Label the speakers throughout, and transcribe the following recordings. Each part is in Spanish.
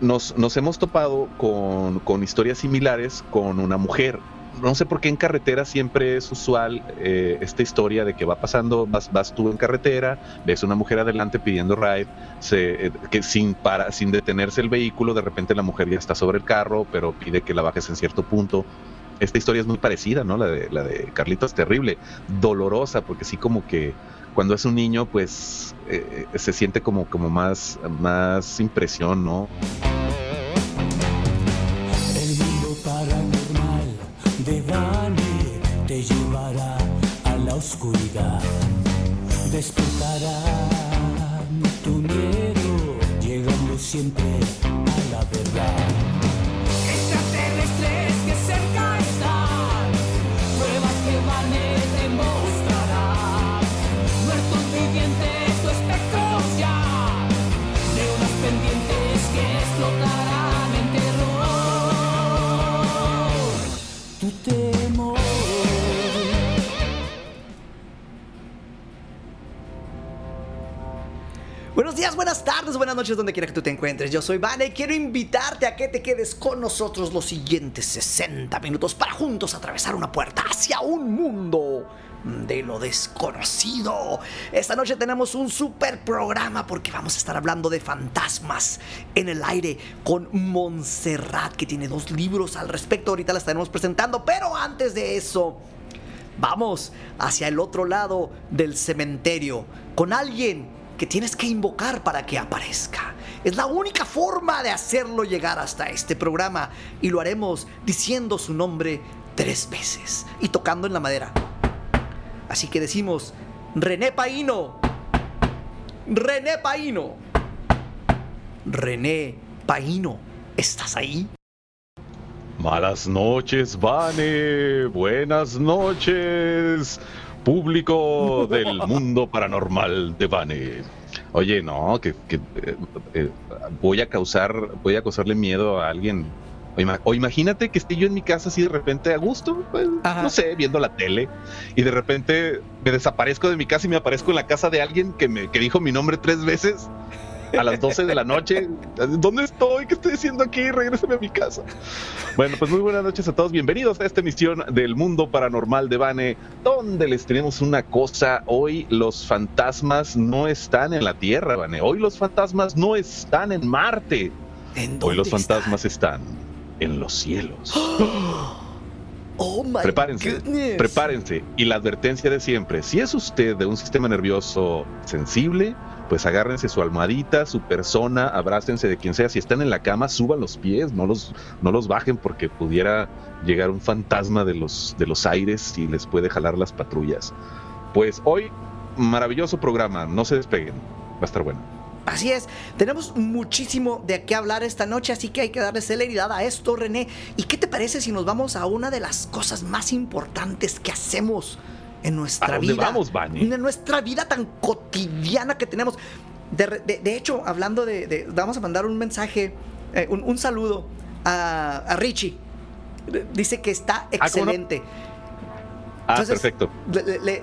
Speaker 1: nos, nos hemos topado con, con historias similares con una mujer no sé por qué en carretera siempre es usual eh, esta historia de que va pasando, vas, vas tú en carretera, ves una mujer adelante pidiendo ride, se, eh, que sin, para, sin detenerse el vehículo, de repente la mujer ya está sobre el carro, pero pide que la bajes en cierto punto. Esta historia es muy parecida, ¿no? La de, la de Carlitos, terrible, dolorosa, porque sí como que cuando es un niño, pues eh, se siente como, como más, más impresión, ¿no?
Speaker 2: oscuridad despertará tu miedo, llegando siempre
Speaker 3: buenas tardes, buenas noches, donde quiera que tú te encuentres. Yo soy Vane y quiero invitarte a que te quedes con nosotros los siguientes 60 minutos para juntos atravesar una puerta hacia un mundo de lo desconocido. Esta noche tenemos un super programa porque vamos a estar hablando de fantasmas en el aire con Montserrat, que tiene dos libros al respecto. Ahorita la estaremos presentando, pero antes de eso, vamos hacia el otro lado del cementerio con alguien que tienes que invocar para que aparezca. Es la única forma de hacerlo llegar hasta este programa y lo haremos diciendo su nombre tres veces y tocando en la madera. Así que decimos, René Paino. René Paino. René Paino, ¿estás ahí?
Speaker 1: Malas noches, Vane. Buenas noches público del mundo paranormal de Bane. Oye, no, que, eh, eh, voy a causar, voy a causarle miedo a alguien. O, imagínate que esté yo en mi casa así de repente a gusto, pues, no sé, viendo la tele, y de repente me desaparezco de mi casa y me aparezco en la casa de alguien que me que dijo mi nombre tres veces a las 12 de la noche. ¿Dónde estoy? ¿Qué estoy haciendo aquí? Regrésame a mi casa. Bueno, pues muy buenas noches a todos. Bienvenidos a esta emisión del Mundo Paranormal de Bane, donde les tenemos una cosa. Hoy los fantasmas no están en la Tierra, Bane. Hoy los fantasmas no están en Marte. Hoy los fantasmas están? en los cielos.
Speaker 3: Oh my
Speaker 1: prepárense, prepárense. Y la advertencia de siempre, si es usted de un sistema nervioso sensible, pues agárrense su almohadita, su persona, abrácense de quien sea. Si están en la cama, suban los pies, no los, no los bajen porque pudiera llegar un fantasma de los, de los aires y les puede jalar las patrullas. Pues hoy, maravilloso programa, no se despeguen, va a estar bueno.
Speaker 3: Así es, tenemos muchísimo de qué hablar esta noche, así que hay que darle celeridad a esto, René. ¿Y qué te parece si nos vamos a una de las cosas más importantes que hacemos? En nuestra vida.
Speaker 1: vamos,
Speaker 3: En nuestra vida tan cotidiana que tenemos. De, hecho, hablando de, Vamos a mandar un mensaje, eh, un, saludo a, Richie. Dice que está ah, excelente.
Speaker 1: Ah, perfecto.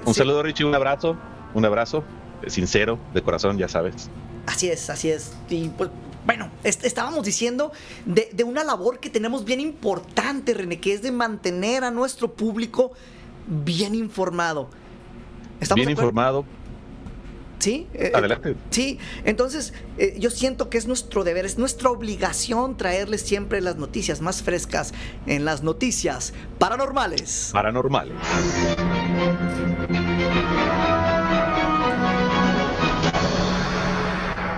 Speaker 1: un saludo, Richie, un abrazo. Un abrazo eh, sincero, de corazón, ya sabes.
Speaker 3: Así es, así es. Y pues, bueno, estábamos diciendo de, de, una labor que tenemos bien importante, René, que es de mantener a nuestro público bien informado.
Speaker 1: bien informado.
Speaker 3: Sí,
Speaker 1: eh, eh, adelante.
Speaker 3: sí, entonces eh, yo siento que es nuestro deber, es nuestra obligación traerles siempre las noticias más frescas en las noticias paranormales.
Speaker 1: Paranormales.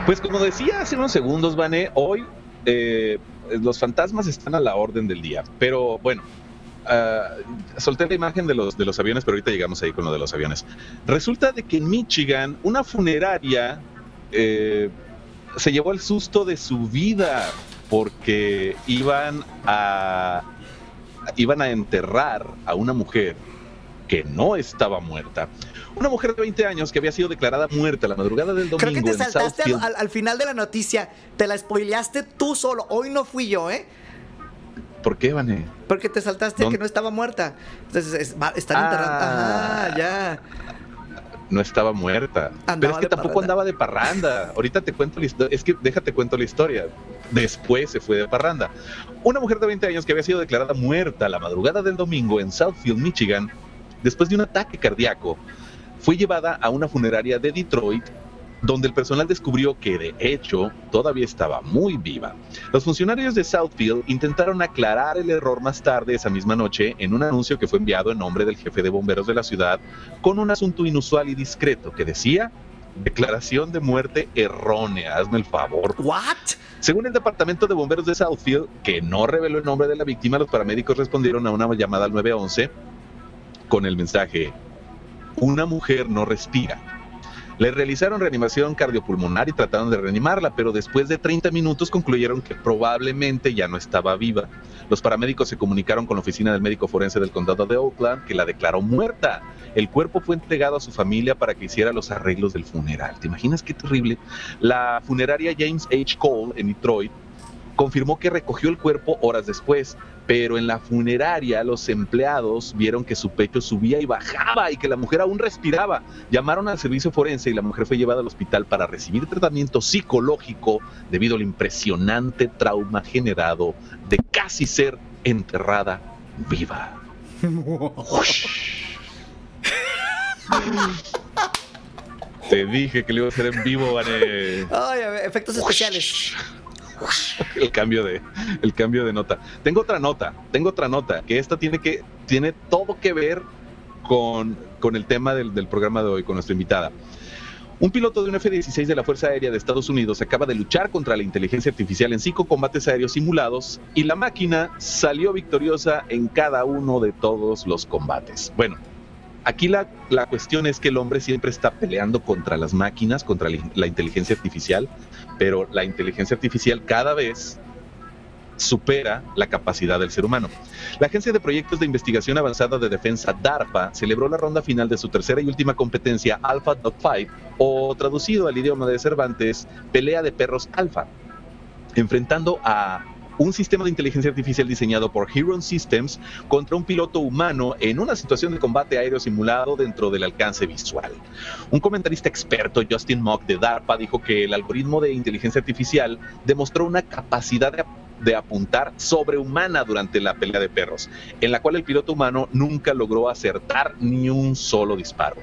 Speaker 1: Pues como decía hace unos segundos, Vané, hoy los fantasmas están a la orden del día. Pero bueno, uh, solté la imagen de los, de los aviones, pero ahorita llegamos ahí con lo de los aviones. Resulta de que en Michigan, una funeraria eh, se llevó el susto de su vida porque iban a, iban a enterrar a una mujer que no estaba muerta. Una mujer de 20 años que había sido declarada muerta la madrugada del domingo.
Speaker 3: Creo que te saltaste al, al, final de la noticia. Te la spoileaste tú solo. Hoy no fui yo, ¿eh?
Speaker 1: ¿Por qué, Vané?
Speaker 3: Porque te saltaste que no estaba muerta. Entonces, están ah. enterrando. Ah, ya.
Speaker 1: no estaba muerta.
Speaker 3: Andaba
Speaker 1: Pero es que tampoco
Speaker 3: parranda.
Speaker 1: andaba de parranda. Ahorita te cuento la historia. Es que déjate cuento la historia. Después se fue de parranda. Una mujer de 20 años que había sido declarada muerta la madrugada del domingo en Southfield, Michigan, después de un ataque cardíaco, fue llevada a una funeraria de Detroit donde el personal descubrió que de hecho todavía estaba muy viva. Los funcionarios de Southfield intentaron aclarar el error más tarde esa misma noche en un anuncio que fue enviado en nombre del jefe de bomberos de la ciudad con un asunto inusual y discreto que decía declaración de muerte errónea, hazme el favor.
Speaker 3: ¿What?
Speaker 1: Según el departamento de bomberos de Southfield, que no reveló el nombre de la víctima, los paramédicos respondieron a una llamada al 911 con el mensaje, una mujer no respira. Le realizaron reanimación cardiopulmonar y trataron de reanimarla, pero después de 30 minutos concluyeron que probablemente ya no estaba viva. Los paramédicos se comunicaron con la oficina del médico forense del condado de Oakland, que la declaró muerta. El cuerpo fue entregado a su familia para que hiciera los arreglos del funeral. ¿Te imaginas qué terrible? La funeraria James H. Cole en Detroit confirmó que recogió el cuerpo horas después, pero en la funeraria los empleados vieron que su pecho subía y bajaba y que la mujer aún respiraba. Llamaron al servicio forense y la mujer fue llevada al hospital para recibir tratamiento psicológico debido al impresionante trauma generado de casi ser enterrada viva. Te dije que le iba a hacer en vivo, Vane.
Speaker 3: Ay, a ver, efectos especiales.
Speaker 1: el cambio de el cambio de nota. Tengo otra nota, tengo otra nota, que esta tiene que tiene todo que ver con, con el tema del, del programa de hoy, con nuestra invitada. Un piloto de un F-16 de la Fuerza Aérea de Estados Unidos acaba de luchar contra la inteligencia artificial en cinco combates aéreos simulados y la máquina salió victoriosa en cada uno de todos los combates. Bueno, aquí la, la cuestión es que el hombre siempre está peleando contra las máquinas, contra la, inteligencia artificial, pero la inteligencia artificial cada vez supera la capacidad del ser humano. La Agencia de Proyectos de Investigación Avanzada de Defensa, DARPA, celebró la ronda final de su tercera y última competencia Alpha Dogfight, o traducido al idioma de Cervantes, pelea de perros alfa, enfrentando a un sistema de inteligencia artificial diseñado por Heron Systems contra un piloto humano en una situación de combate aéreo simulado dentro del alcance visual. Un comentarista experto, Justin Mock de DARPA, dijo que el algoritmo de inteligencia artificial demostró una capacidad de, de apuntar sobrehumana durante la pelea de perros, en la cual el piloto humano nunca logró acertar ni un solo disparo.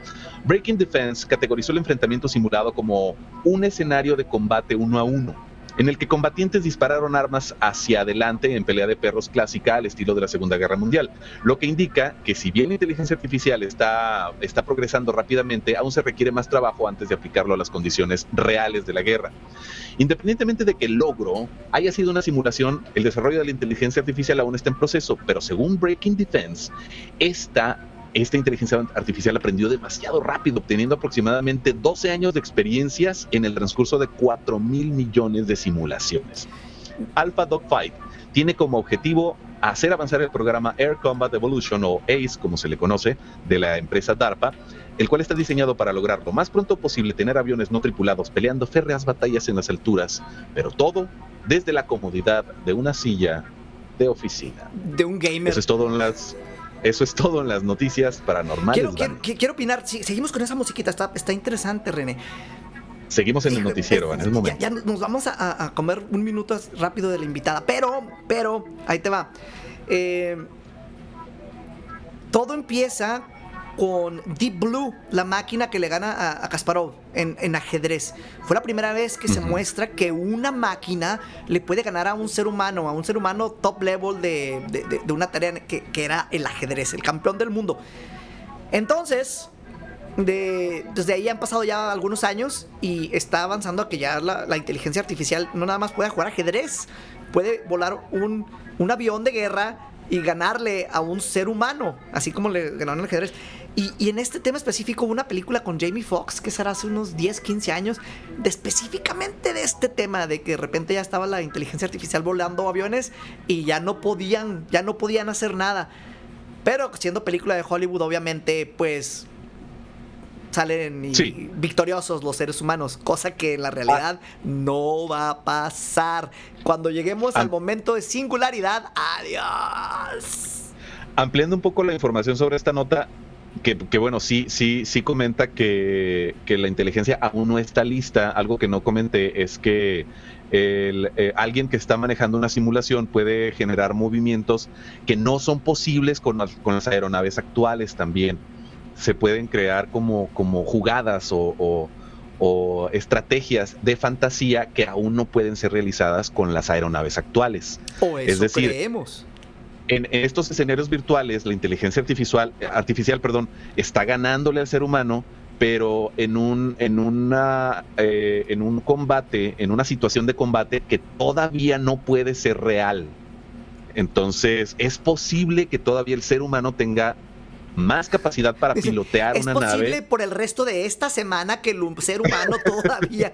Speaker 1: Breaking Defense categorizó el enfrentamiento simulado como un escenario de combate uno a uno en el que combatientes dispararon armas hacia adelante en pelea de perros clásica al estilo de la Segunda Guerra Mundial, lo que indica que si bien la inteligencia artificial está, está progresando rápidamente, aún se requiere más trabajo antes de aplicarlo a las condiciones reales de la guerra. Independientemente de que el logro haya sido una simulación, el desarrollo de la inteligencia artificial aún está en proceso, pero según Breaking Defense, esta esta inteligencia artificial aprendió demasiado rápido, obteniendo aproximadamente 12 años de experiencias en el transcurso de 4 mil millones de simulaciones. Alpha Dogfight tiene como objetivo hacer avanzar el programa Air Combat Evolution o ACE, como se le conoce, de la empresa DARPA, el cual está diseñado para lograr lo más pronto posible tener aviones no tripulados peleando férreas batallas en las alturas, pero todo desde la comodidad de una silla de oficina.
Speaker 3: De un gamer.
Speaker 1: Eso es todo en las eso es todo en las noticias paranormales.
Speaker 3: Quiero, quiero, quiero opinar, sí, seguimos con esa musiquita, está, está interesante, René.
Speaker 1: Seguimos en el noticiero, en el momento.
Speaker 3: Ya, ya nos vamos a, a, comer un minuto rápido de la invitada, pero, pero, ahí te va. Eh, todo empieza con Deep Blue, la máquina que le gana a, a Kasparov en, en, ajedrez. Fue la primera vez que uh -huh. se muestra que una máquina le puede ganar a un ser humano, a un ser humano top level de, de, de, de una tarea que, que, era el ajedrez, el campeón del mundo. Entonces, de, desde ahí han pasado ya algunos años y está avanzando a que ya la, la inteligencia artificial no nada más pueda jugar ajedrez, puede volar un, un avión de guerra y ganarle a un ser humano, así como le ganaron el ajedrez. Y, y, en este tema específico hubo una película con Jamie Foxx, que será hace unos 10, 15 años, de específicamente de este tema, de que de repente ya estaba la inteligencia artificial volando aviones y ya no podían, ya no podían hacer nada. Pero siendo película de Hollywood, obviamente, pues salen
Speaker 1: sí.
Speaker 3: victoriosos los seres humanos, cosa que en la realidad ah. no va a pasar. Cuando lleguemos al momento de singularidad, adiós.
Speaker 1: Ampliando un poco la información sobre esta nota, que, bueno, sí, sí, sí comenta que, la inteligencia aún no está lista. Algo que no comenté es que eh, alguien que está manejando una simulación puede generar movimientos que no son posibles con las, con las aeronaves actuales también. Se pueden crear como, como jugadas o, estrategias de fantasía que aún no pueden ser realizadas con las aeronaves actuales.
Speaker 3: O eso es decir, creemos
Speaker 1: en estos escenarios virtuales, la inteligencia artificial, artificial perdón, está ganándole al ser humano, pero en un, en, una, eh, en un combate, en una situación de combate que todavía no puede ser real. Entonces, es posible que todavía el ser humano tenga más capacidad para pilotear una nave. Es posible
Speaker 3: por el resto de esta semana que el ser humano todavía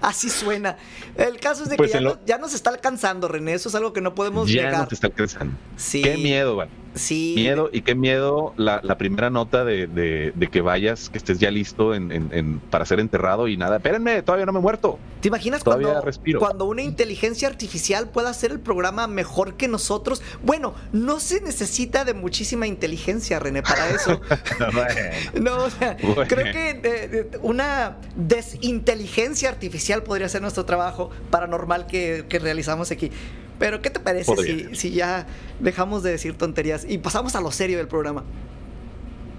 Speaker 3: así suena. El caso es de que pues ya, nos está alcanzando, René. Eso es algo que no podemos
Speaker 1: ya
Speaker 3: negar.
Speaker 1: Ya nos está alcanzando. Sí. Qué miedo, Van. Sí. Miedo y qué miedo la, primera nota de, que vayas, que estés ya listo en, para ser enterrado y nada. Espérenme, todavía no me he muerto.
Speaker 3: ¿Te imaginas cuando, cuando una inteligencia artificial pueda hacer el programa mejor que nosotros? Bueno, no se necesita de muchísima inteligencia, René, para eso. no, o sea, creo que eh, eh, una desinteligencia artificial podría ser nuestro trabajo paranormal que, que realizamos aquí. Pero, ¿qué te parece si, si, ya dejamos de decir tonterías y pasamos a lo serio del programa?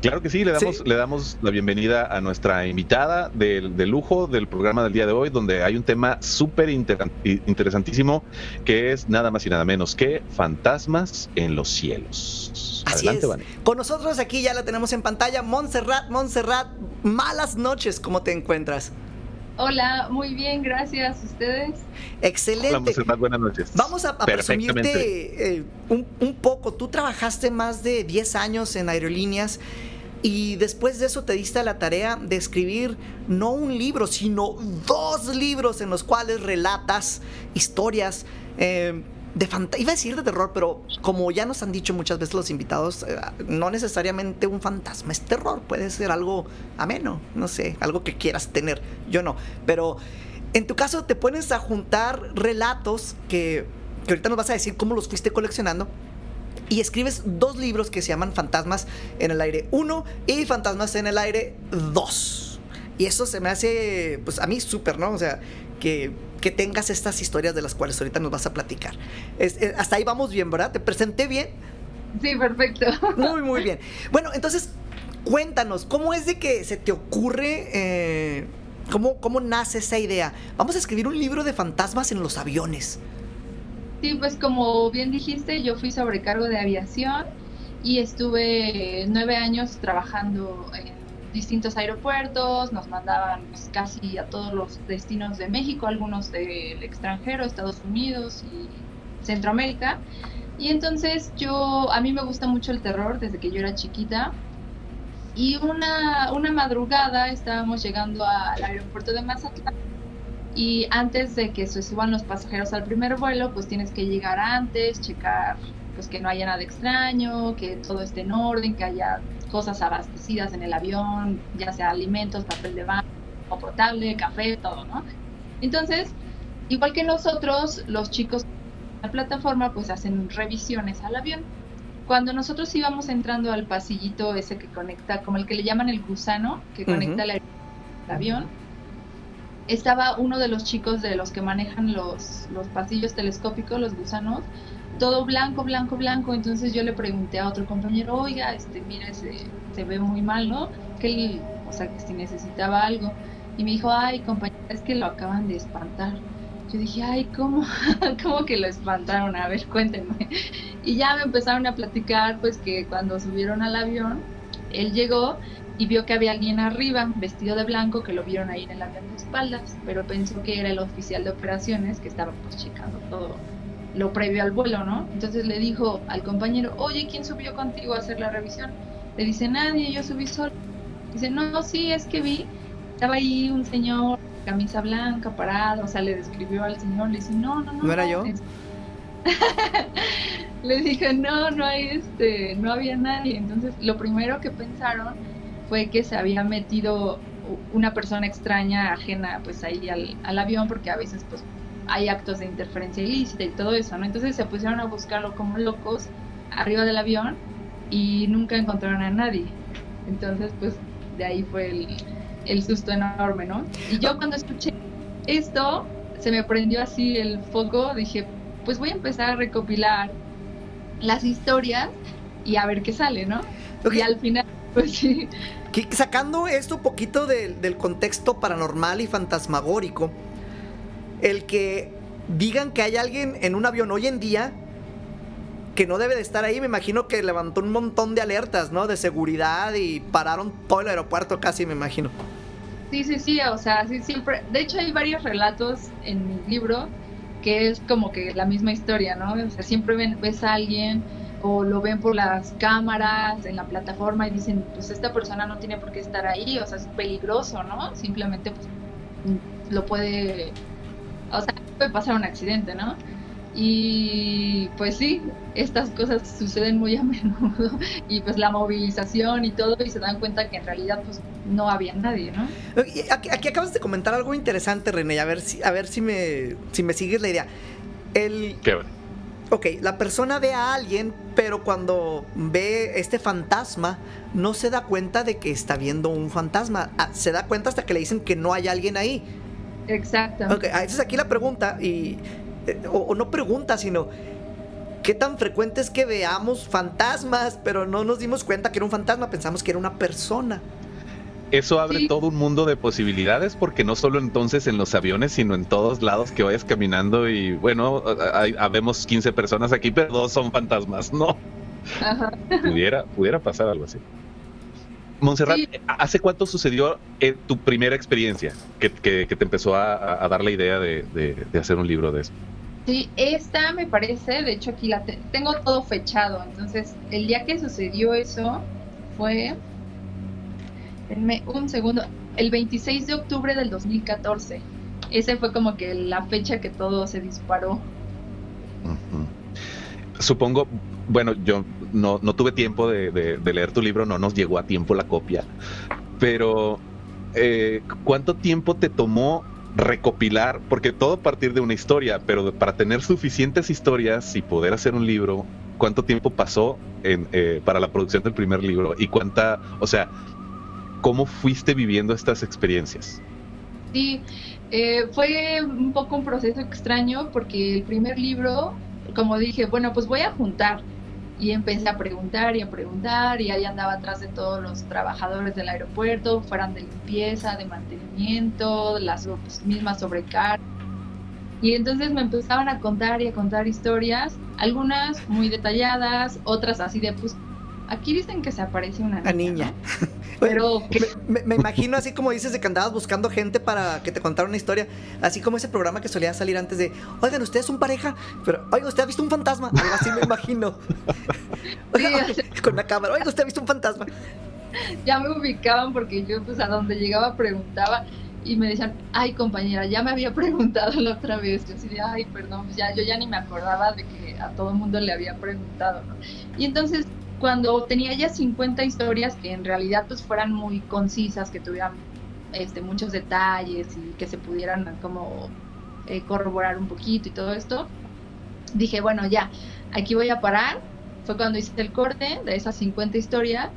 Speaker 1: Claro que sí, le damos, le damos la bienvenida a nuestra invitada del, de lujo del programa del día de hoy, donde hay un tema súper interesantísimo que es nada más y nada menos que fantasmas en los cielos.
Speaker 3: Adelante, Con nosotros aquí ya la tenemos en pantalla, Montserrat, Montserrat, malas noches, ¿cómo te encuentras?
Speaker 4: Hola, muy bien, gracias. ¿Ustedes?
Speaker 3: Excelente.
Speaker 1: Hola, buenas noches.
Speaker 3: Vamos a, presumirte eh, un, un, poco. Tú trabajaste más de 10 años en aerolíneas y después de eso te diste la tarea de escribir no un libro, sino dos libros en los cuales relatas historias. Eh, de iba a decir de terror, pero como ya nos han dicho muchas veces los invitados, eh, no necesariamente un fantasma es terror, puede ser algo ameno, no sé, algo que quieras tener, yo no, pero en tu caso te pones a juntar relatos que, que ahorita nos vas a decir cómo los fuiste coleccionando. Y escribes dos libros que se llaman Fantasmas en el aire 1 y Fantasmas en el aire 2. Y eso se me hace, pues a mí súper, ¿no? O sea, que que tengas estas historias de las cuales ahorita nos vas a platicar. hasta ahí vamos bien, ¿verdad? ¿Te presenté bien?
Speaker 4: Sí, perfecto.
Speaker 3: Muy, muy bien. Bueno, entonces, cuéntanos, ¿cómo es de que se te ocurre, eh, cómo, cómo nace esa idea? Vamos a escribir un libro de fantasmas en los aviones.
Speaker 4: Sí, pues como bien dijiste, yo fui sobrecargo de aviación y estuve nueve años trabajando en distintos aeropuertos, nos mandaban pues, casi a todos los destinos de México, algunos del extranjero, Estados Unidos y Centroamérica. Y entonces yo, a mí me gusta mucho el terror desde que yo era chiquita. Y una, una madrugada estábamos llegando al aeropuerto de Mazatlán y antes de que se suban los pasajeros al primer vuelo, pues tienes que llegar antes, checar pues que no haya nada extraño, que todo esté en orden, que haya cosas abastecidas en el avión, ya sea alimentos, papel de baño, potable, café, todo, ¿no? Entonces, igual que nosotros, los chicos de la plataforma pues hacen revisiones al avión. Cuando nosotros íbamos entrando al pasillito ese que conecta, como el que le llaman el gusano, que conecta el avión, estaba uno de los chicos de los que manejan los, los pasillos telescópicos, los gusanos, todo blanco, blanco, blanco. Entonces yo le pregunté a otro compañero, oiga, este, mira, se, se ve muy mal, ¿no? Que o sea, que si necesitaba algo. Y me dijo, ay, compañera, es que lo acaban de espantar. Yo dije, ay, ¿cómo? ¿Cómo que lo espantaron? A ver, cuéntenme. Y ya me empezaron a platicar, pues que cuando subieron al avión, él llegó y vio que había alguien arriba, vestido de blanco, que lo vieron ahí en el avión de espaldas, pero pensó que era el oficial de operaciones que estaba pues checando todo lo previo al vuelo, ¿no? Entonces le dijo al compañero, oye, ¿quién subió contigo a hacer la revisión? Le dice, nadie, yo subí solo. Dice, no, sí, es que vi, estaba ahí un señor, camisa blanca, parado, o sea, le describió al señor, le dice, no, no, no.
Speaker 3: ¿No era yo?
Speaker 4: le dije, no, no hay, este, no había nadie. Entonces, lo primero que pensaron fue que se había metido una persona extraña, ajena, pues ahí al, al avión, porque a veces, pues, hay actos de interferencia ilícita y todo eso, ¿no? Entonces se pusieron a buscarlo como locos arriba del avión y nunca encontraron a nadie. Entonces, pues de ahí fue el, el susto enorme, ¿no? Y yo cuando escuché esto, se me prendió así el foco, dije, pues voy a empezar a recopilar las historias y a ver qué sale, ¿no? Y al final, pues sí.
Speaker 3: Sacando esto un poquito del contexto paranormal y fantasmagórico, el que digan que hay alguien en un avión hoy en día que no debe de estar ahí, me imagino que levantó un montón de alertas, ¿no? De seguridad y pararon todo el aeropuerto casi, me imagino.
Speaker 4: Sí, sí, sí, o sea, sí, siempre. De hecho, hay varios relatos en mi libro que es como que la misma historia, ¿no? O sea, siempre ves a alguien o lo ven por las cámaras en la plataforma y dicen, pues esta persona no tiene por qué estar ahí, o sea, es peligroso, ¿no? Simplemente pues lo puede, o sea, puede pasar un accidente, ¿no? Y pues sí, estas cosas suceden muy a menudo y pues la movilización y todo y se dan cuenta que en realidad pues no había nadie, ¿no?
Speaker 3: Aquí, aquí acabas de comentar algo interesante, René, a ver si, a ver si me, si me sigues la idea. El,
Speaker 1: Qué
Speaker 3: Ok, la persona ve a alguien, pero cuando ve este fantasma, no se da cuenta de que está viendo un fantasma. Ah, se da cuenta hasta que le dicen que no hay alguien ahí.
Speaker 4: Exacto.
Speaker 3: Ok, ah, esa es aquí la pregunta, y, eh, o, no pregunta, sino ¿qué tan frecuente es que veamos fantasmas, pero no nos dimos cuenta que era un fantasma, pensamos que era una persona?
Speaker 1: Eso abre todo un mundo de posibilidades porque no solo entonces en los aviones, sino en todos lados que vayas caminando y bueno, hay, habemos 15 personas aquí, pero dos son fantasmas, ¿no? Ajá. Pudiera, pudiera pasar algo así. Montserrat, ¿hace cuánto sucedió eh, tu primera experiencia que, te empezó a, dar la idea de, hacer un libro de eso?
Speaker 4: Sí, esta me parece, de hecho aquí la tengo todo fechado, entonces el día que sucedió eso fue un segundo, el 26 de octubre del 2014. Ese fue como que la fecha que todo se disparó.
Speaker 1: Supongo, bueno, yo no, tuve tiempo de, leer tu libro, no nos llegó a tiempo la copia, pero eh, ¿cuánto tiempo te tomó recopilar? Porque todo a partir de una historia, pero para tener suficientes historias y poder hacer un libro, ¿cuánto tiempo pasó en, eh, para la producción del primer libro? Y cuánta, o sea, ¿Cómo fuiste viviendo estas experiencias?
Speaker 4: Sí, eh, fue un poco un proceso extraño porque el primer libro, como dije, bueno, pues voy a juntar. Y empecé a preguntar y a preguntar y ahí andaba atrás de todos los trabajadores del aeropuerto, fueran de limpieza, de mantenimiento, las mismas sobrecargas. Y entonces me empezaban a contar y a contar historias, algunas muy detalladas, otras así de, pues Aquí dicen que se aparece una niña. niña.
Speaker 3: Pero me, imagino así como dices de que andabas buscando gente para que te contara una historia, así como ese programa que solía salir antes de, oigan, ustedes son pareja, pero oiga, usted ha visto un fantasma, algo así me imagino. con la cámara, oiga, usted ha visto un fantasma.
Speaker 4: Ya me ubicaban porque yo pues a donde llegaba preguntaba y me decían, ay compañera, ya me había preguntado la otra vez. Yo decía, ay, perdón, pues ya, yo ya ni me acordaba de que a todo el mundo le había preguntado, ¿no? Y entonces cuando tenía ya 50 historias que en realidad pues fueran muy concisas, que tuvieran este, muchos detalles y que se pudieran como eh, corroborar un poquito y todo esto, dije, bueno, ya, aquí voy a parar. Fue cuando hice el corte de esas 50 historias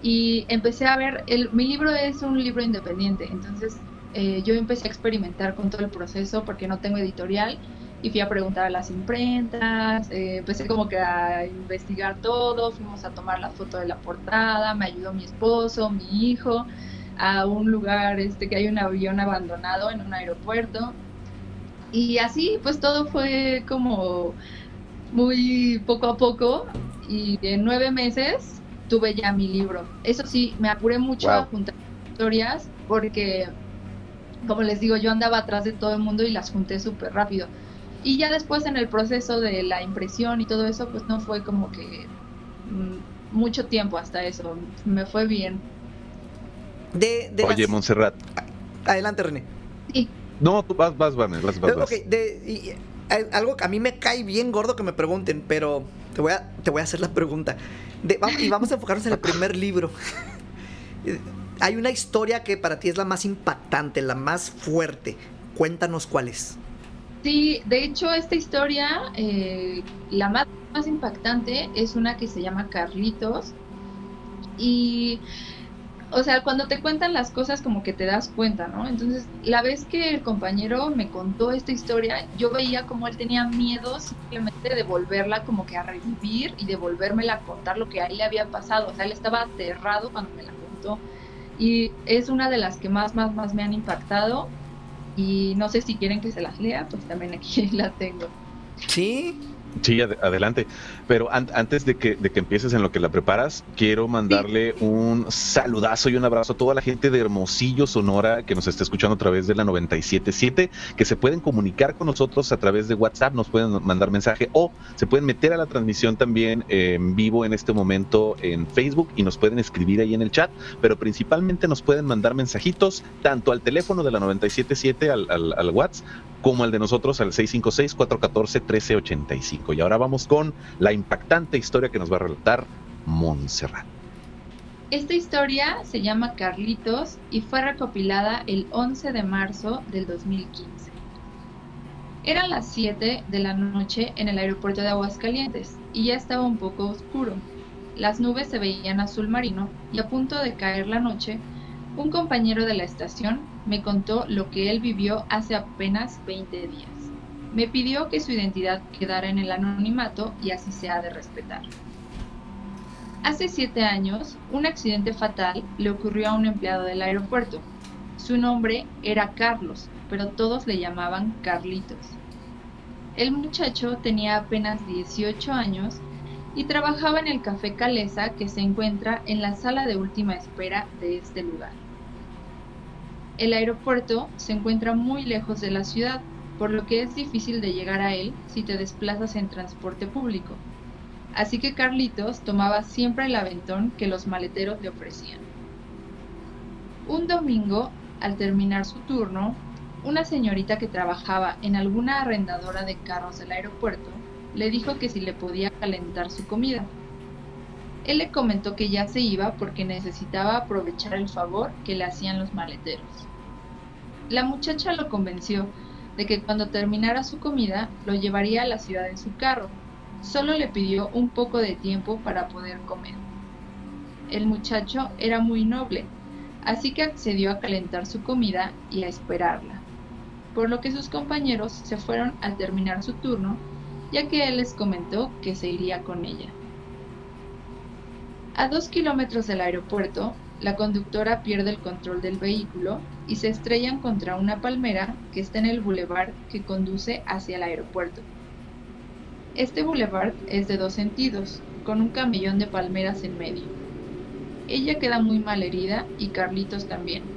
Speaker 4: y empecé a ver, el, mi libro es un libro independiente, entonces eh, yo empecé a experimentar con todo el proceso porque no tengo editorial y fui a preguntar a las imprentas, eh, empecé como que a investigar todo, fuimos a tomar la foto de la portada, me ayudó mi esposo, mi hijo, a un lugar este que hay un avión abandonado en un aeropuerto. Y así pues todo fue como muy poco a poco y en nueve meses tuve ya mi libro. Eso sí, me apuré mucho a juntar historias porque, como les digo, yo andaba atrás de todo el mundo y las junté súper rápido. Y ya después en el proceso de la impresión y todo eso, pues no fue como que mm, mucho tiempo hasta eso. Me fue bien.
Speaker 1: De, Oye, Montserrat.
Speaker 3: Adelante, René.
Speaker 1: Sí. No, tú vas, vas, vas, vas, vas.
Speaker 3: Ok, de, algo que a mí me cae bien gordo que me pregunten, pero te voy a, te voy a hacer la pregunta. y vamos a enfocarnos en el primer libro. Hay una historia que para ti es la más impactante, la más fuerte. Cuéntanos cuál es.
Speaker 4: Sí, de hecho esta historia, eh, la más, más impactante es una que se llama Carlitos y o sea, cuando te cuentan las cosas como que te das cuenta, ¿no? Entonces, la vez que el compañero me contó esta historia, yo veía como él tenía miedo simplemente de volverla como que a revivir y de volvérmela a contar lo que a él le había pasado. O sea, él estaba aterrado cuando me la contó. Y es una de las que más, más, más me han impactado. Y no sé si quieren que se las lea, pues también aquí la tengo.
Speaker 3: Sí,
Speaker 1: Sí, adelante. Pero antes de que, de que empieces en lo que la preparas, quiero mandarle un saludazo y un abrazo a toda la gente de Hermosillo, Sonora, que nos está escuchando a través de la 977, que se pueden comunicar con nosotros a través de WhatsApp, nos pueden mandar mensaje o se pueden meter a la transmisión también en vivo en este momento en Facebook y nos pueden escribir ahí en el chat, pero principalmente nos pueden mandar mensajitos tanto al teléfono de la 977 al, al, al WhatsApp como al de nosotros al 656-414-1385. Y ahora vamos con la impactante historia que nos va a relatar Montserrat.
Speaker 4: Esta historia se llama Carlitos y fue recopilada el 11 de marzo del 2015. Eran las 7 de la noche en el aeropuerto de Aguascalientes y ya estaba un poco oscuro. Las nubes se veían azul marino y a punto de caer la noche, un compañero de la estación me contó lo que él vivió hace apenas 20 días. Me pidió que su identidad quedara en el anonimato y así se ha de respetar. Hace siete años, un accidente fatal le ocurrió a un empleado del aeropuerto. Su nombre era Carlos, pero todos le llamaban Carlitos. El muchacho tenía apenas 18 años y trabajaba en el Café Calesa que se encuentra en la sala de última espera de este lugar. El aeropuerto se encuentra muy lejos de la ciudad, por lo que es difícil de llegar a él si te desplazas en transporte público. Así que Carlitos tomaba siempre el aventón que los maleteros le ofrecían. Un domingo, al terminar su turno, una señorita que trabajaba en alguna arrendadora de carros del aeropuerto le dijo que si le podía calentar su comida. Él le comentó que ya se iba porque necesitaba aprovechar el favor que le hacían los maleteros. La muchacha lo convenció de que cuando terminara su comida lo llevaría a la ciudad en su carro. Solo le pidió un poco de tiempo para poder comer. El muchacho era muy noble, así que accedió a calentar su comida y a esperarla, por lo que sus compañeros se fueron al terminar su turno, ya que él les comentó que se iría con ella. A dos kilómetros del aeropuerto, la conductora pierde el control del vehículo y se estrellan contra una palmera que está en el bulevar que conduce hacia el aeropuerto. Este bulevar es de dos sentidos, con un camellón de palmeras en medio. Ella queda muy mal herida y Carlitos también.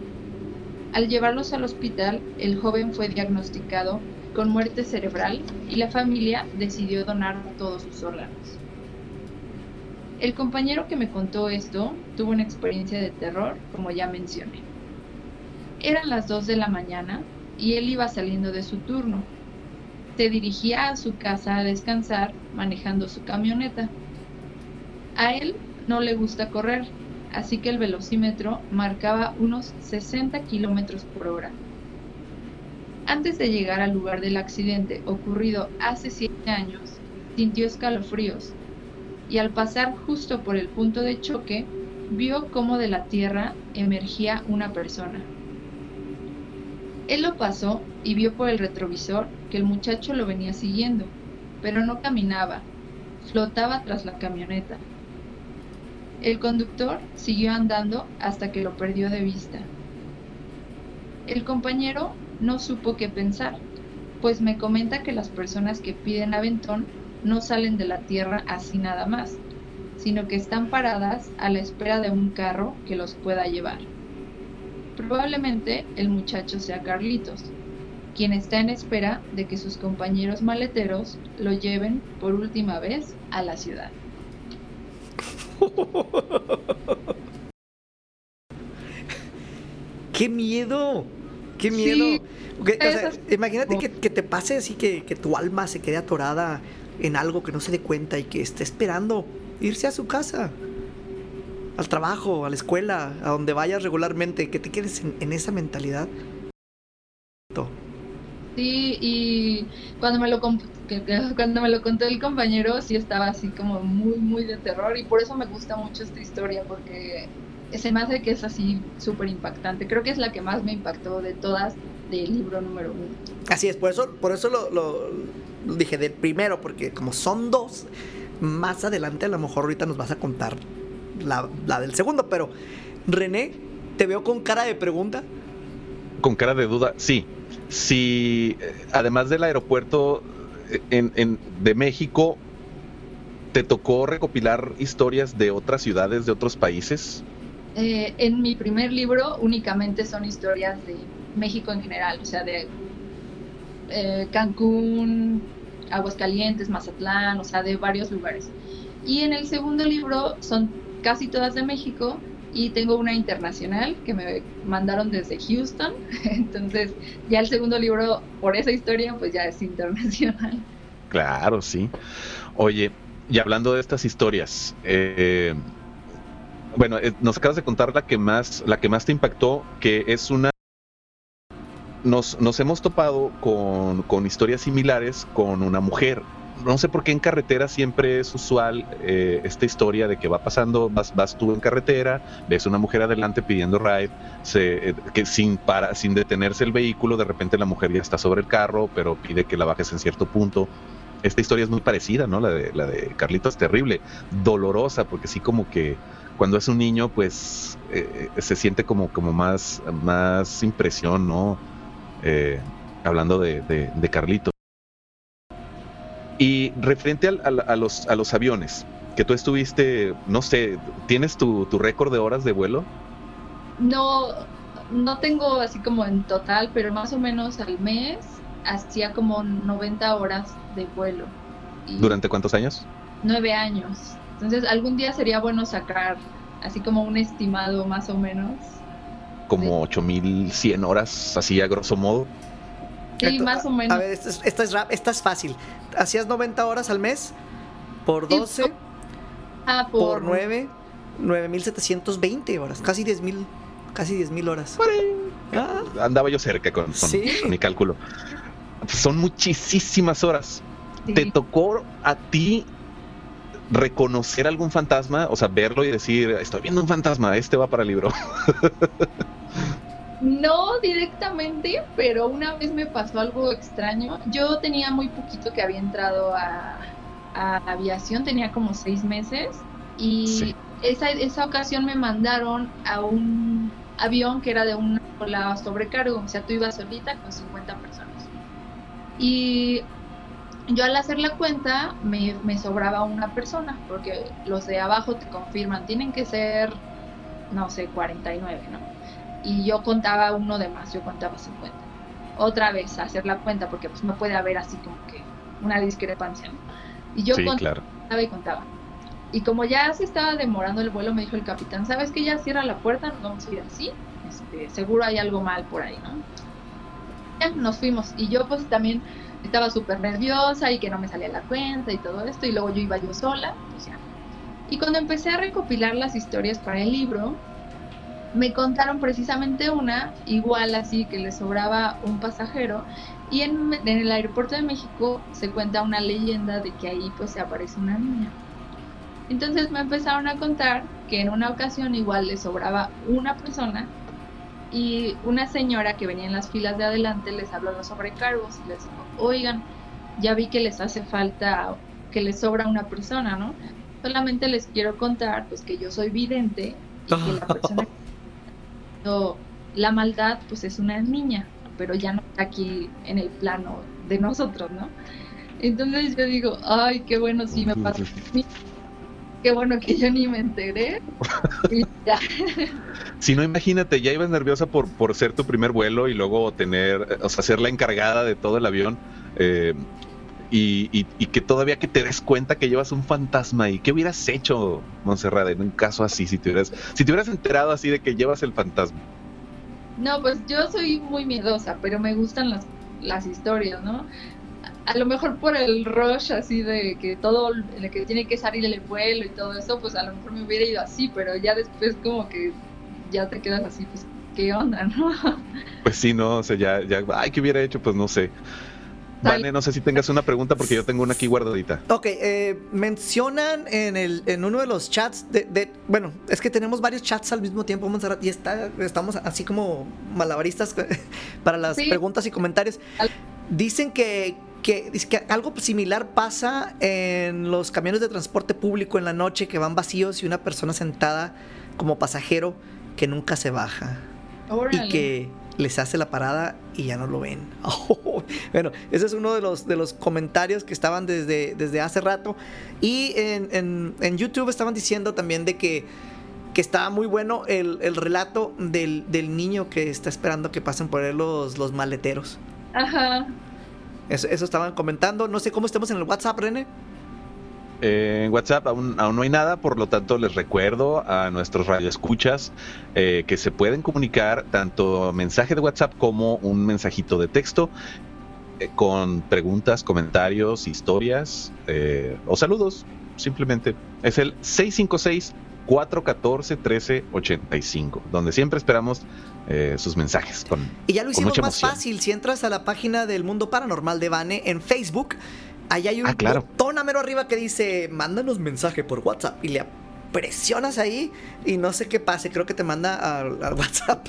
Speaker 4: Al llevarlos al hospital, el joven fue diagnosticado con muerte cerebral y la familia decidió donar todos sus órganos. El compañero que me contó esto tuvo una experiencia de terror, como ya mencioné. Eran las 2 de la mañana y él iba saliendo de su turno. Se dirigía a su casa a descansar manejando su camioneta. A él no le gusta correr, así que el velocímetro marcaba unos 60 kilómetros por hora. Antes de llegar al lugar del accidente ocurrido hace 7 años, sintió escalofríos y al pasar justo por el punto de choque, vio cómo de la tierra emergía una persona. Él lo pasó y vio por el retrovisor que el muchacho lo venía siguiendo, pero no caminaba, flotaba tras la camioneta. El conductor siguió andando hasta que lo perdió de vista. El compañero no supo qué pensar, pues me comenta que las personas que piden aventón no salen de la tierra así nada más, sino que están paradas a la espera de un carro que los pueda llevar. Probablemente el muchacho sea Carlitos, quien está en espera de que sus compañeros maleteros lo lleven por última vez a la ciudad.
Speaker 3: ¡Qué miedo! ¡Qué miedo! imagínate que, te pase así, que, que tu alma se quede atorada en algo que no se dé cuenta y que esté esperando irse a su casa, al trabajo, a la escuela, a donde vayas regularmente, que te quedes en, esa mentalidad.
Speaker 4: Sí, y cuando me lo cuando me lo contó el compañero sí estaba así como muy muy de terror y por eso me gusta mucho esta historia porque se me hace que es así súper impactante. Creo que es la que más me impactó de todas del libro número uno.
Speaker 3: Así es, por eso, por eso lo, lo dije del primero, porque como son dos, más adelante a lo mejor ahorita nos vas a contar la, la del segundo, pero René, te veo con cara de pregunta.
Speaker 1: Con cara de duda, sí. Si eh, además del aeropuerto eh, en, en- de México, ¿te tocó recopilar historias de otras ciudades, de otros países?
Speaker 4: Eh, en mi primer libro únicamente son historias de México en general, o sea, de eh, Cancún, Aguascalientes, Mazatlán, o sea, de varios lugares. Y en el segundo libro son casi todas de México y tengo una internacional que me mandaron desde Houston. Entonces, ya el segundo libro, por esa historia, pues ya es internacional.
Speaker 1: Claro, sí. Oye, y hablando de estas historias, eh, bueno, eh, nos acabas de contar la que más, la que más te impactó, que es una. Nos, nos hemos topado con, con historias similares con una mujer. No sé por qué en carretera siempre es usual eh, esta historia de que va pasando, vas, vas tú en carretera, ves una mujer adelante pidiendo ride, se, eh, que sin, para, sin detenerse el vehículo, de repente la mujer ya está sobre el carro, pero pide que la bajes en cierto punto esta historia es muy parecida, ¿no? La de, la de Carlitos, terrible, dolorosa, porque sí como que cuando es un niño, pues eh, se siente como, como más, más impresión, ¿no? Eh, hablando de, de, de Carlitos. Y referente al- al- a, los, a los aviones, que tú estuviste, no sé, ¿tienes tu, tu récord de horas de vuelo?
Speaker 4: No, no tengo así como en total, pero más o menos al mes hacía como 90 horas de vuelo.
Speaker 1: ¿Durante cuántos años?
Speaker 4: nueve años. Entonces, algún día sería bueno sacar así como un estimado más o menos.
Speaker 1: Como 8100 horas, así a grosso modo.
Speaker 4: Sí, más o
Speaker 3: A
Speaker 4: menos.
Speaker 3: ver, esta es, esta es, rap- esta es fácil. Hacías 90 horas al mes por
Speaker 4: Sí,
Speaker 3: 12,
Speaker 4: Ah,
Speaker 3: por 9, 9720 horas. Casi 10.000 casi 10.000 horas. Ah,
Speaker 1: Andaba yo cerca con, con-
Speaker 3: Sí.
Speaker 1: con mi cálculo. Son muchísimas horas.
Speaker 4: sí.
Speaker 1: ¿Te tocó a ti reconocer algún fantasma? O sea, verlo y decir, estoy viendo un fantasma, este va para el libro.
Speaker 4: No directamente, pero una vez me pasó algo extraño. Yo tenía muy poquito que había entrado a, a aviación, tenía como seis meses y
Speaker 1: Sí.
Speaker 4: esa, esa ocasión me mandaron a un avión que era de una sola sobrecargo, o sea, tú ibas solita con 50 personas. Y yo al hacer la cuenta me, me sobraba una persona, porque los de abajo te confirman, tienen que ser, no sé, 49, ¿no? Y yo contaba uno de más, yo contaba 50. Otra vez a hacer la cuenta porque pues no puede haber así como que una discrepancia. ¿no? Y yo
Speaker 1: sí,
Speaker 4: contaba
Speaker 1: claro.
Speaker 4: y contaba. Y como ya se estaba demorando el vuelo, me dijo el capitán, ¿sabes que ya cierra la puerta? Nos vamos a ir así. Este, seguro hay algo mal por ahí, ¿no? Ya, nos fuimos. Y yo pues también estaba súper nerviosa y que no me salía la cuenta y todo esto. Y luego yo iba yo sola, pues ya. Y cuando empecé a recopilar las historias para el libro, me contaron precisamente una, igual así, que le sobraba un pasajero. Y en, en el aeropuerto de México se cuenta una leyenda de que ahí pues se aparece una niña. Entonces me empezaron a contar que en una ocasión igual le sobraba una persona y una señora que venía en las filas de adelante les habló los sobrecargos y les dijo, oigan, ya vi que les hace falta, que les sobra una persona, ¿no? Solamente les quiero contar pues que yo soy vidente y que la persona la maldad pues es una niña, pero ya no está aquí en el plano de nosotros, ¿no? Entonces yo digo, ay, qué bueno si me mí. Qué bueno que yo ni me enteré. Y ya.
Speaker 1: Si no, imagínate, ya ibas nerviosa por, por ser tu primer vuelo y luego tener, eh, o sea, ser la encargada de todo el avión. eh, y, y- y que todavía que te des cuenta que llevas un fantasma y qué hubieras hecho, Montserrat, en un caso así, si te hubieras, si te hubieras enterado así de que llevas el fantasma.
Speaker 4: No, pues yo soy muy miedosa, pero me gustan las, las historias, ¿no? A, a lo mejor por el rush así de que todo, el que tiene que salir el vuelo y todo eso, pues a lo mejor me hubiera ido así, pero ya después como que ya te quedas así, pues, ¿qué onda, no?
Speaker 1: Pues sí, no, o sea, ya, ya, ay, ¿qué hubiera hecho? Pues no sé. Vale, no sé si tengas una pregunta porque yo tengo una aquí guardadita.
Speaker 3: Ok, eh, mencionan en, el, en uno de los chats de, Bueno, es que tenemos varios chats al mismo tiempo, Montserrat, y está, estamos así como malabaristas para las preguntas y comentarios. Dicen que, que, que algo similar pasa en los camiones de transporte público en la noche que van vacíos y una persona sentada como pasajero que nunca se baja. Y que les hace la parada y ya no lo ven. bueno, ese es uno de los, de los comentarios que estaban desde, desde hace rato. Y en, YouTube estaban diciendo también de que, que estaba muy bueno el, relato del, niño que está esperando que pasen por él los, los maleteros.
Speaker 4: Ajá.
Speaker 3: Eso, eso estaban comentando. No sé cómo estemos en el WhatsApp, René
Speaker 1: en WhatsApp aún, aún, no hay nada, por lo tanto les recuerdo a nuestros radioescuchas eh, que se pueden comunicar tanto mensaje de WhatsApp como un mensajito de texto eh, con preguntas, comentarios, historias eh, o saludos, simplemente. Es el 656 414 1385, donde siempre esperamos eh, sus mensajes. Con,
Speaker 3: y ya lo hicimos más fácil. Si entras a la página del Mundo Paranormal de Bane en Facebook, Ahí hay un ah, botón a mero arriba que dice, mándanos mensaje por WhatsApp. Y le presionas ahí y no sé qué pase, creo que te manda al WhatsApp.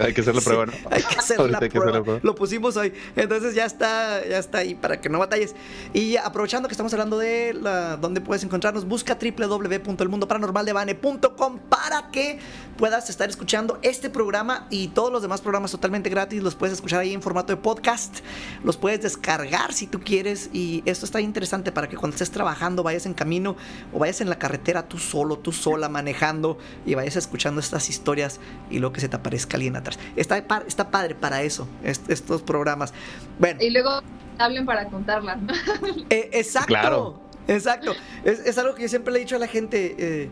Speaker 1: hay que hacer la prueba,
Speaker 3: Hay que hacer la prueba. Lo pusimos hoy. Entonces ya está, ya está ahí para que no batalles. Y aprovechando que estamos hablando de la, dónde puedes encontrarnos, busca www.elmundoparanormaldevane.com para que puedas estar escuchando este programa y todos los demás programas totalmente gratis. Los puedes escuchar ahí en formato de podcast. Los puedes descargar si tú quieres. Y esto está interesante para que cuando estés trabajando, vayas en camino o vayas en la carretera tú solo, tú sola, manejando y vayas escuchando estas historias y luego que se te aparezca alguien atrás. Está, está padre para eso, estos programas. Bueno.
Speaker 4: Y luego hablen para contarlas,
Speaker 3: eh, exacto. Exacto. Es, algo que yo siempre le he dicho a la gente. Eh,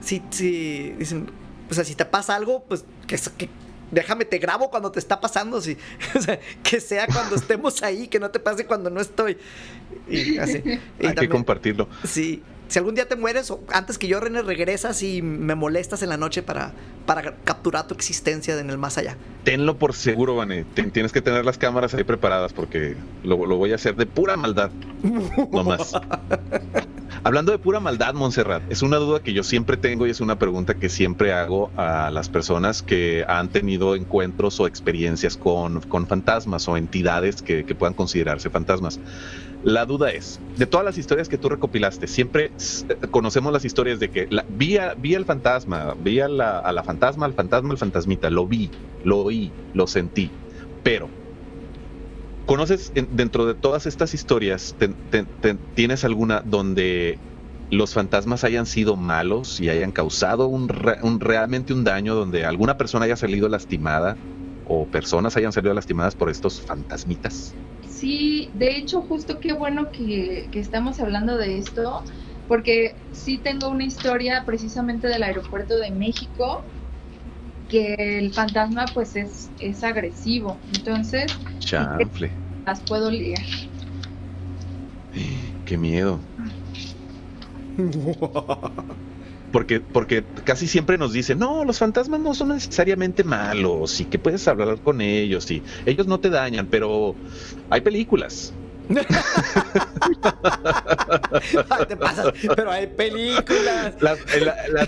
Speaker 3: si, si, dicen, o sea, si te pasa algo, pues que, que déjame te grabo cuando te está pasando, sí. o sea, que sea cuando estemos ahí, que no te pase cuando no estoy.
Speaker 1: Y así. Hay que compartirlo.
Speaker 3: Sí si algún día te mueres, o antes que yo, René, regresas y me molestas en la noche para, para capturar tu existencia en el más allá.
Speaker 1: Tenlo por seguro, Vane. tienes que tener las cámaras ahí preparadas porque lo, voy a hacer de pura maldad. no más. Hablando de pura maldad, Montserrat, es una duda que yo siempre tengo y es una pregunta que siempre hago a las personas que han tenido encuentros o experiencias con, fantasmas o entidades que, que puedan considerarse fantasmas. La duda es, de todas las historias que tú recopilaste, siempre conocemos las historias de que vi, vi al fantasma, vi a la, fantasma, al fantasma, al fantasmita, lo vi, lo oí, lo sentí, pero ¿Conoces dentro de todas estas historias, tienes alguna donde los fantasmas hayan sido malos y hayan causado un, realmente un daño, donde alguna persona haya salido lastimada o personas hayan salido lastimadas por estos fantasmitas?
Speaker 4: Sí, de hecho, justo qué bueno que, estamos hablando de esto, porque sí tengo una historia precisamente del aeropuerto de México, que el fantasma pues es, es agresivo, entonces las puedo ligar.
Speaker 1: Qué miedo. Porque, porque casi siempre nos dicen, no, los fantasmas no son necesariamente malos y que puedes hablar con ellos y ellos no te dañan, pero hay películas.
Speaker 3: te pasas, pero hay películas.
Speaker 1: Las,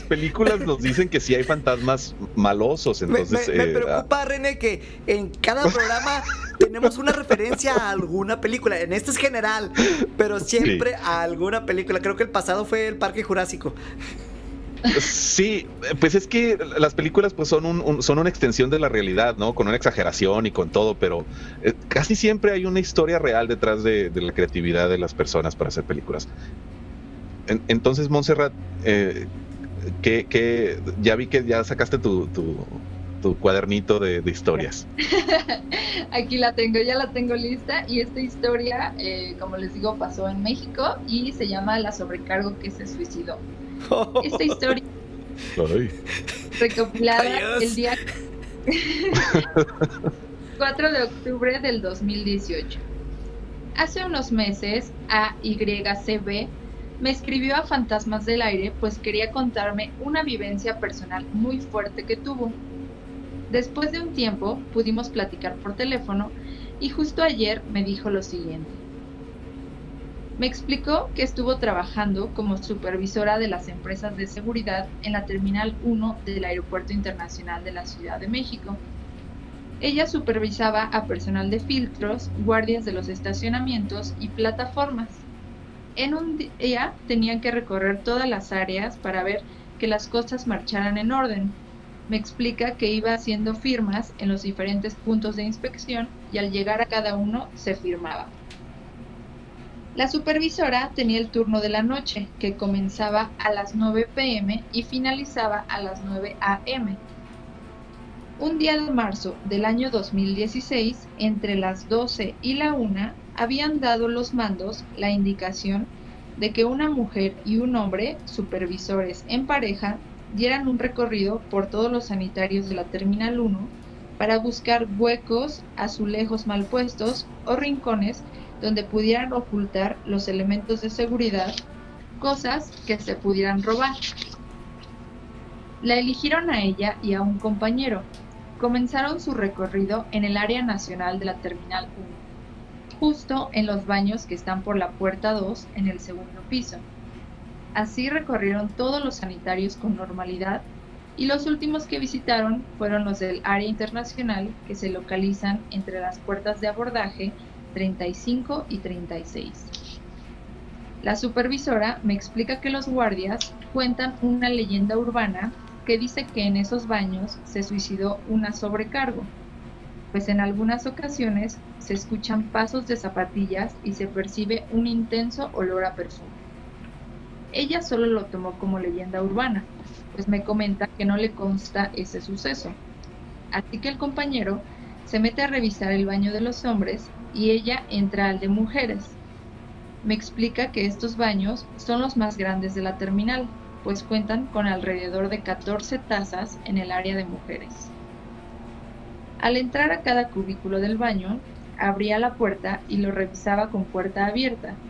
Speaker 1: películas nos dicen que sí hay fantasmas malosos. Entonces,
Speaker 3: me, eh, preocupa, René, que en cada programa tenemos una referencia a alguna película. En este es general, pero siempre a alguna película. Creo que el pasado fue el Parque Jurásico.
Speaker 1: Sí, pues es que las películas pues son, un, son una extensión de la realidad, ¿no? Con una exageración y con todo, pero eh, casi siempre hay una historia real detrás de, la creatividad de las personas para hacer películas. entonces, Montserrat, eh, que, ya vi que ya sacaste tu, cuadernito de, historias.
Speaker 4: Aquí la tengo, ya la tengo lista y esta historia, eh, como les digo, pasó en México y se llama La sobrecargo que se suicidó. Esta historia recopilada el día 4 de octubre del 2018. Hace unos meses, AYCB me escribió a Fantasmas del Aire pues quería contarme una vivencia personal muy fuerte que tuvo. Después de un tiempo pudimos platicar por teléfono y justo ayer me dijo lo siguiente. Me explicó que estuvo trabajando como supervisora de las empresas de seguridad en la Terminal 1 del Aeropuerto Internacional de la Ciudad de México. Ella supervisaba a personal de filtros, guardias de los estacionamientos y plataformas. En un día tenían que recorrer todas las áreas para ver que las cosas marcharan en orden. Me explica que iba haciendo firmas en los diferentes puntos de inspección y al llegar a cada uno se firmaba. La supervisora tenía el turno de la noche, que comenzaba a las 9 pm y finalizaba a las 9 am. Un día de marzo del año 2016, entre las 12 y la 1, habían dado los mandos la indicación de que una mujer y un hombre, supervisores en pareja, dieran un recorrido por todos los sanitarios de la Terminal 1 para buscar huecos, azulejos mal puestos o rincones donde pudieran ocultar los elementos de seguridad, cosas que se pudieran robar. La eligieron a ella y a un compañero. Comenzaron su recorrido en el área nacional de la Terminal 1, justo en los baños que están por la puerta 2 en el segundo piso. Así recorrieron todos los sanitarios con normalidad y los últimos que visitaron fueron los del área internacional que se localizan entre las puertas de abordaje 35 y 36. La supervisora me explica que los guardias cuentan una leyenda urbana que dice que en esos baños se suicidó una sobrecargo, pues en algunas ocasiones se escuchan pasos de zapatillas y se percibe un intenso olor a perfume. Ella solo lo tomó como leyenda urbana, pues me comenta que no le consta ese suceso. Así que el compañero se mete a revisar el baño de los hombres y ella entra al de mujeres. Me explica que estos baños son los más grandes de la terminal, pues cuentan con alrededor de 14 tazas en el área de mujeres. Al entrar a cada cubículo del baño, abría la puerta y lo revisaba con puerta abierta.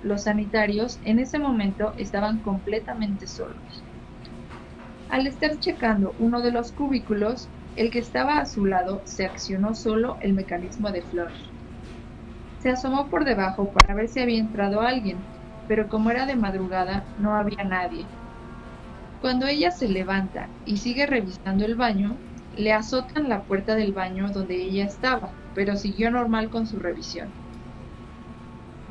Speaker 4: Los sanitarios en ese momento estaban completamente solos. Al estar checando uno de los cubículos, el que estaba a su lado se accionó solo el mecanismo de flush. Se asomó por debajo para ver si había entrado alguien, pero como era de madrugada no había nadie. Cuando ella se levanta y sigue revisando el baño, le azotan la puerta del baño donde ella estaba, pero siguió normal con su revisión.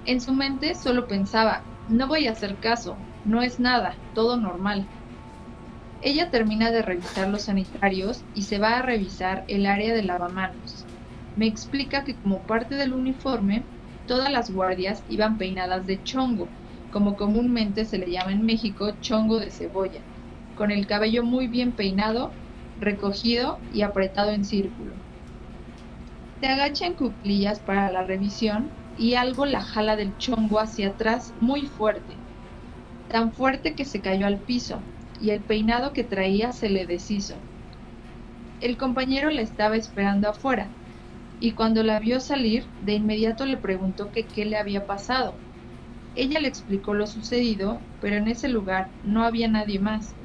Speaker 4: En su mente solo pensaba, no voy a hacer caso, no es nada, todo normal. Ella termina de revisar los sanitarios y se va a revisar el área de lavamanos me explica que como parte del uniforme, todas las guardias iban peinadas de chongo, como comúnmente se le llama en México chongo de cebolla, con el cabello muy bien peinado, recogido y apretado en círculo. Se agacha en cuclillas para la revisión y algo la jala del chongo hacia atrás muy fuerte, tan fuerte que se cayó al piso y el peinado que traía se le deshizo. El compañero la estaba esperando afuera, y cuando la vio salir, de inmediato le preguntó que qué le había pasado. Ella le explicó lo sucedido, pero en ese lugar no había nadie más.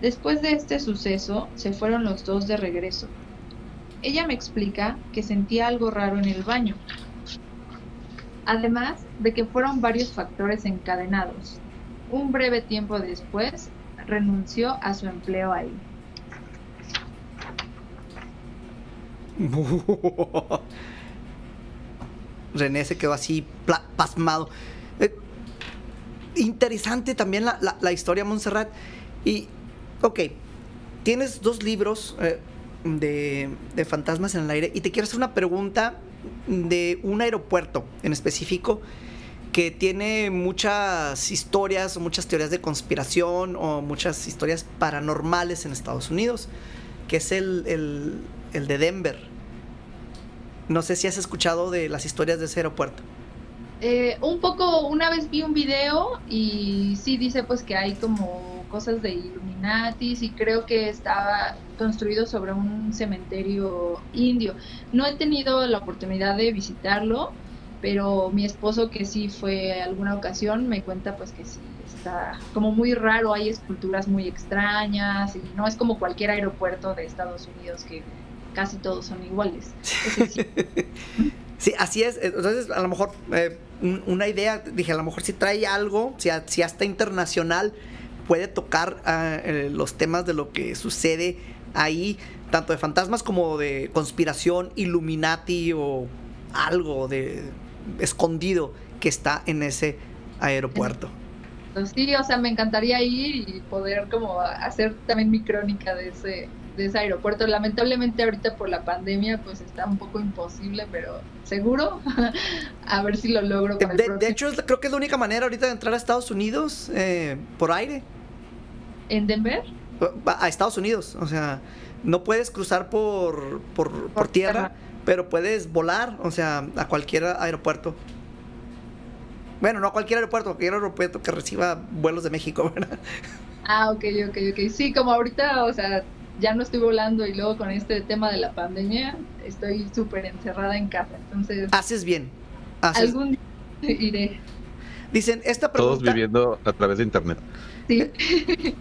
Speaker 4: Después de este suceso, se fueron los dos de regreso. Ella me explica que sentía algo raro en el baño, además de que fueron varios factores encadenados. Un breve tiempo después, renunció a su empleo ahí.
Speaker 3: René se quedó así pasmado. Eh, interesante también la, historia, Montserrat. Y, ok, tienes dos libros eh, de, de, fantasmas en el aire y te quiero hacer una pregunta de un aeropuerto en específico que tiene muchas historias o muchas teorías de conspiración o muchas historias paranormales en Estados Unidos, que es el el de Denver. No sé si has escuchado de las historias de ese aeropuerto.
Speaker 4: Eh, un poco, una vez vi un video y sí dice pues que hay como cosas de Illuminatis y creo que estaba construido sobre un cementerio indio. No he tenido la oportunidad de visitarlo, pero mi esposo que sí fue alguna ocasión me cuenta pues que sí está como muy raro, hay esculturas muy extrañas y no es como cualquier aeropuerto de Estados Unidos que casi todos son iguales.
Speaker 3: sí, así es. Entonces, a lo mejor eh, una idea, dije, a lo mejor si trae algo, si, si hasta internacional puede tocar ah, eh, los temas de lo que sucede ahí, tanto de fantasmas como de conspiración, Illuminati o algo de escondido que está en ese aeropuerto.
Speaker 4: Sí, o sea, me encantaría ir y poder como hacer también mi crónica de ese, de ese aeropuerto. Lamentablemente ahorita por la pandemia pues está un poco imposible, pero seguro a ver si lo logro.
Speaker 3: de, hecho, creo que es la única manera ahorita de entrar a Estados Unidos eh, por aire.
Speaker 4: ¿En Denver?
Speaker 3: A Estados Unidos, o sea, no puedes cruzar por, por, tierra, pero puedes volar, o sea, a cualquier aeropuerto. Bueno, no a cualquier aeropuerto, cualquier aeropuerto que reciba vuelos de México, ¿verdad?
Speaker 4: Ah, ok, ok, ok. Sí, como ahorita, o sea, ya no estoy volando y luego con este tema de la pandemia estoy súper encerrada en casa. Entonces.
Speaker 3: Haces bien.
Speaker 4: Algún día iré.
Speaker 3: Dicen, esta pregunta.
Speaker 1: Todos viviendo a través de internet.
Speaker 4: Sí.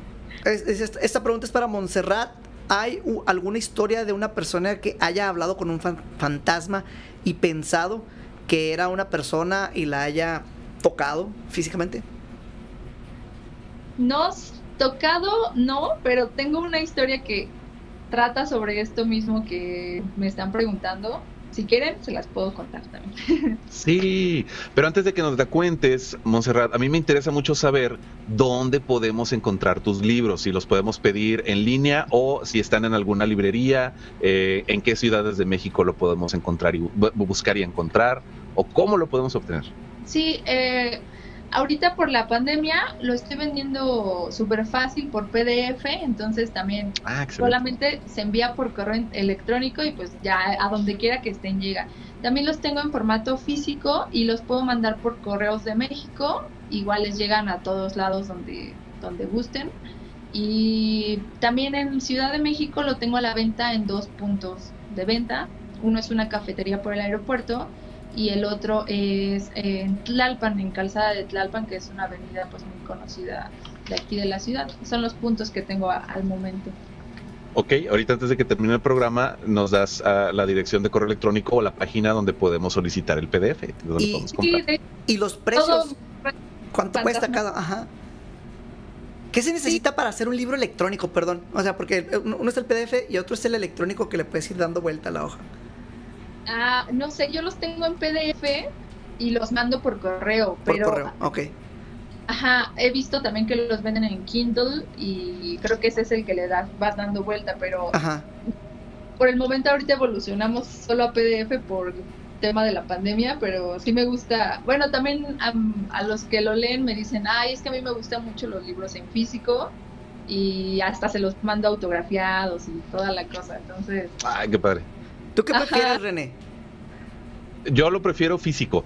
Speaker 3: esta pregunta es para Montserrat. ¿Hay alguna historia de una persona que haya hablado con un fantasma y pensado que era una persona y la haya tocado físicamente?
Speaker 4: No, tocado no, pero tengo una historia que trata sobre esto mismo que me están preguntando. Si quieren, se las puedo contar también.
Speaker 1: Sí, pero antes de que nos la cuentes, Montserrat, a mí me interesa mucho saber dónde podemos encontrar tus libros, si los podemos pedir en línea o si están en alguna librería, eh, en qué ciudades de México lo podemos encontrar y buscar y encontrar, o cómo lo podemos obtener.
Speaker 4: Sí, eh, ahorita por la pandemia lo estoy vendiendo súper fácil por PDF, entonces también ah, solamente se envía por correo electrónico y pues ya a donde quiera que estén llega. También los tengo en formato físico y los puedo mandar por correos de México, igual les llegan a todos lados donde, donde gusten. Y también en Ciudad de México lo tengo a la venta en dos puntos de venta. Uno es una cafetería por el aeropuerto y el otro es en Tlalpan, en Calzada de Tlalpan, que es una avenida pues muy conocida de aquí de la ciudad. Son los puntos que tengo al momento.
Speaker 1: Ok, ahorita antes de que termine el programa, nos das ah, la dirección de correo electrónico o la página donde podemos solicitar el PDF.
Speaker 3: y, los precios. ¿Cuánto cuesta cada? Ajá. ¿Qué se necesita para hacer un libro electrónico? Perdón. O sea, porque uno es el PDF y otro es el electrónico que le puedes ir dando vuelta a la hoja.
Speaker 4: Ah, no sé, yo los tengo en PDF y los mando por correo. Por pero, correo,
Speaker 3: ok.
Speaker 4: Ajá, he visto también que los venden en Kindle y creo que ese es el que le das, vas dando vuelta, pero
Speaker 3: Ajá.
Speaker 4: por el momento ahorita evolucionamos solo a PDF por tema de la pandemia, pero sí me gusta, bueno, también a, los que lo leen me dicen, ay, es que a mí me gustan mucho los libros en físico y hasta se los mando autografiados y toda la cosa, entonces...
Speaker 1: Ay, qué padre.
Speaker 3: ¿Tú qué prefieres, René?
Speaker 1: Yo lo prefiero físico.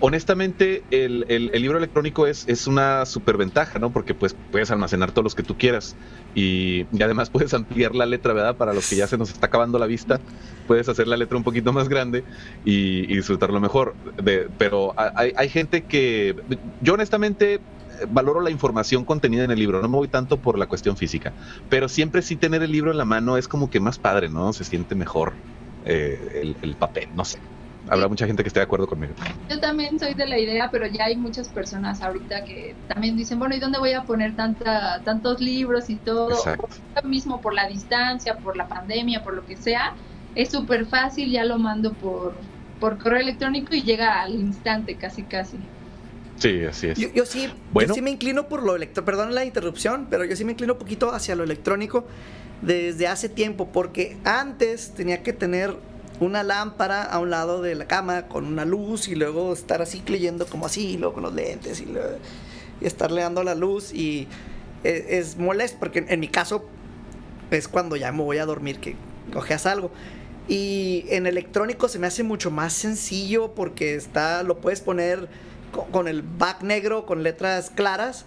Speaker 1: Honestamente, el, libro electrónico es, es una superventaja, ¿no? Porque pues puedes almacenar todos los que tú quieras y, además puedes ampliar la letra, ¿verdad? Para los que ya se nos está acabando la vista, puedes hacer la letra un poquito más grande y, disfrutarlo mejor. pero hay, hay gente que, yo honestamente valoro la información contenida en el libro, no me voy tanto por la cuestión física, pero siempre sí tener el libro en la mano es como que más padre, ¿no? Se siente mejor. Eh, el, papel, no sé. Habrá mucha gente que esté de acuerdo conmigo.
Speaker 4: Yo también soy de la idea, pero ya hay muchas personas ahorita que también dicen, bueno, ¿y dónde voy a poner tanta, tantos libros y todo? Mismo por la distancia, por la pandemia, por lo que sea, es súper fácil, ya lo mando por, por correo electrónico y llega al instante, casi, casi.
Speaker 1: Sí, así es.
Speaker 3: Yo, sí, bueno. yo sí me inclino por lo electrónico, perdón la interrupción, pero yo sí me inclino un poquito hacia lo electrónico desde hace tiempo, porque antes tenía que tener una lámpara a un lado de la cama con una luz y luego estar así leyendo como así, luego con los lentes y, estarle dando la luz y e, es, molesto porque en, mi caso es cuando ya me voy a dormir que cojeas algo. Y en electrónico se me hace mucho más sencillo porque está, lo puedes poner con, con el back negro, con letras claras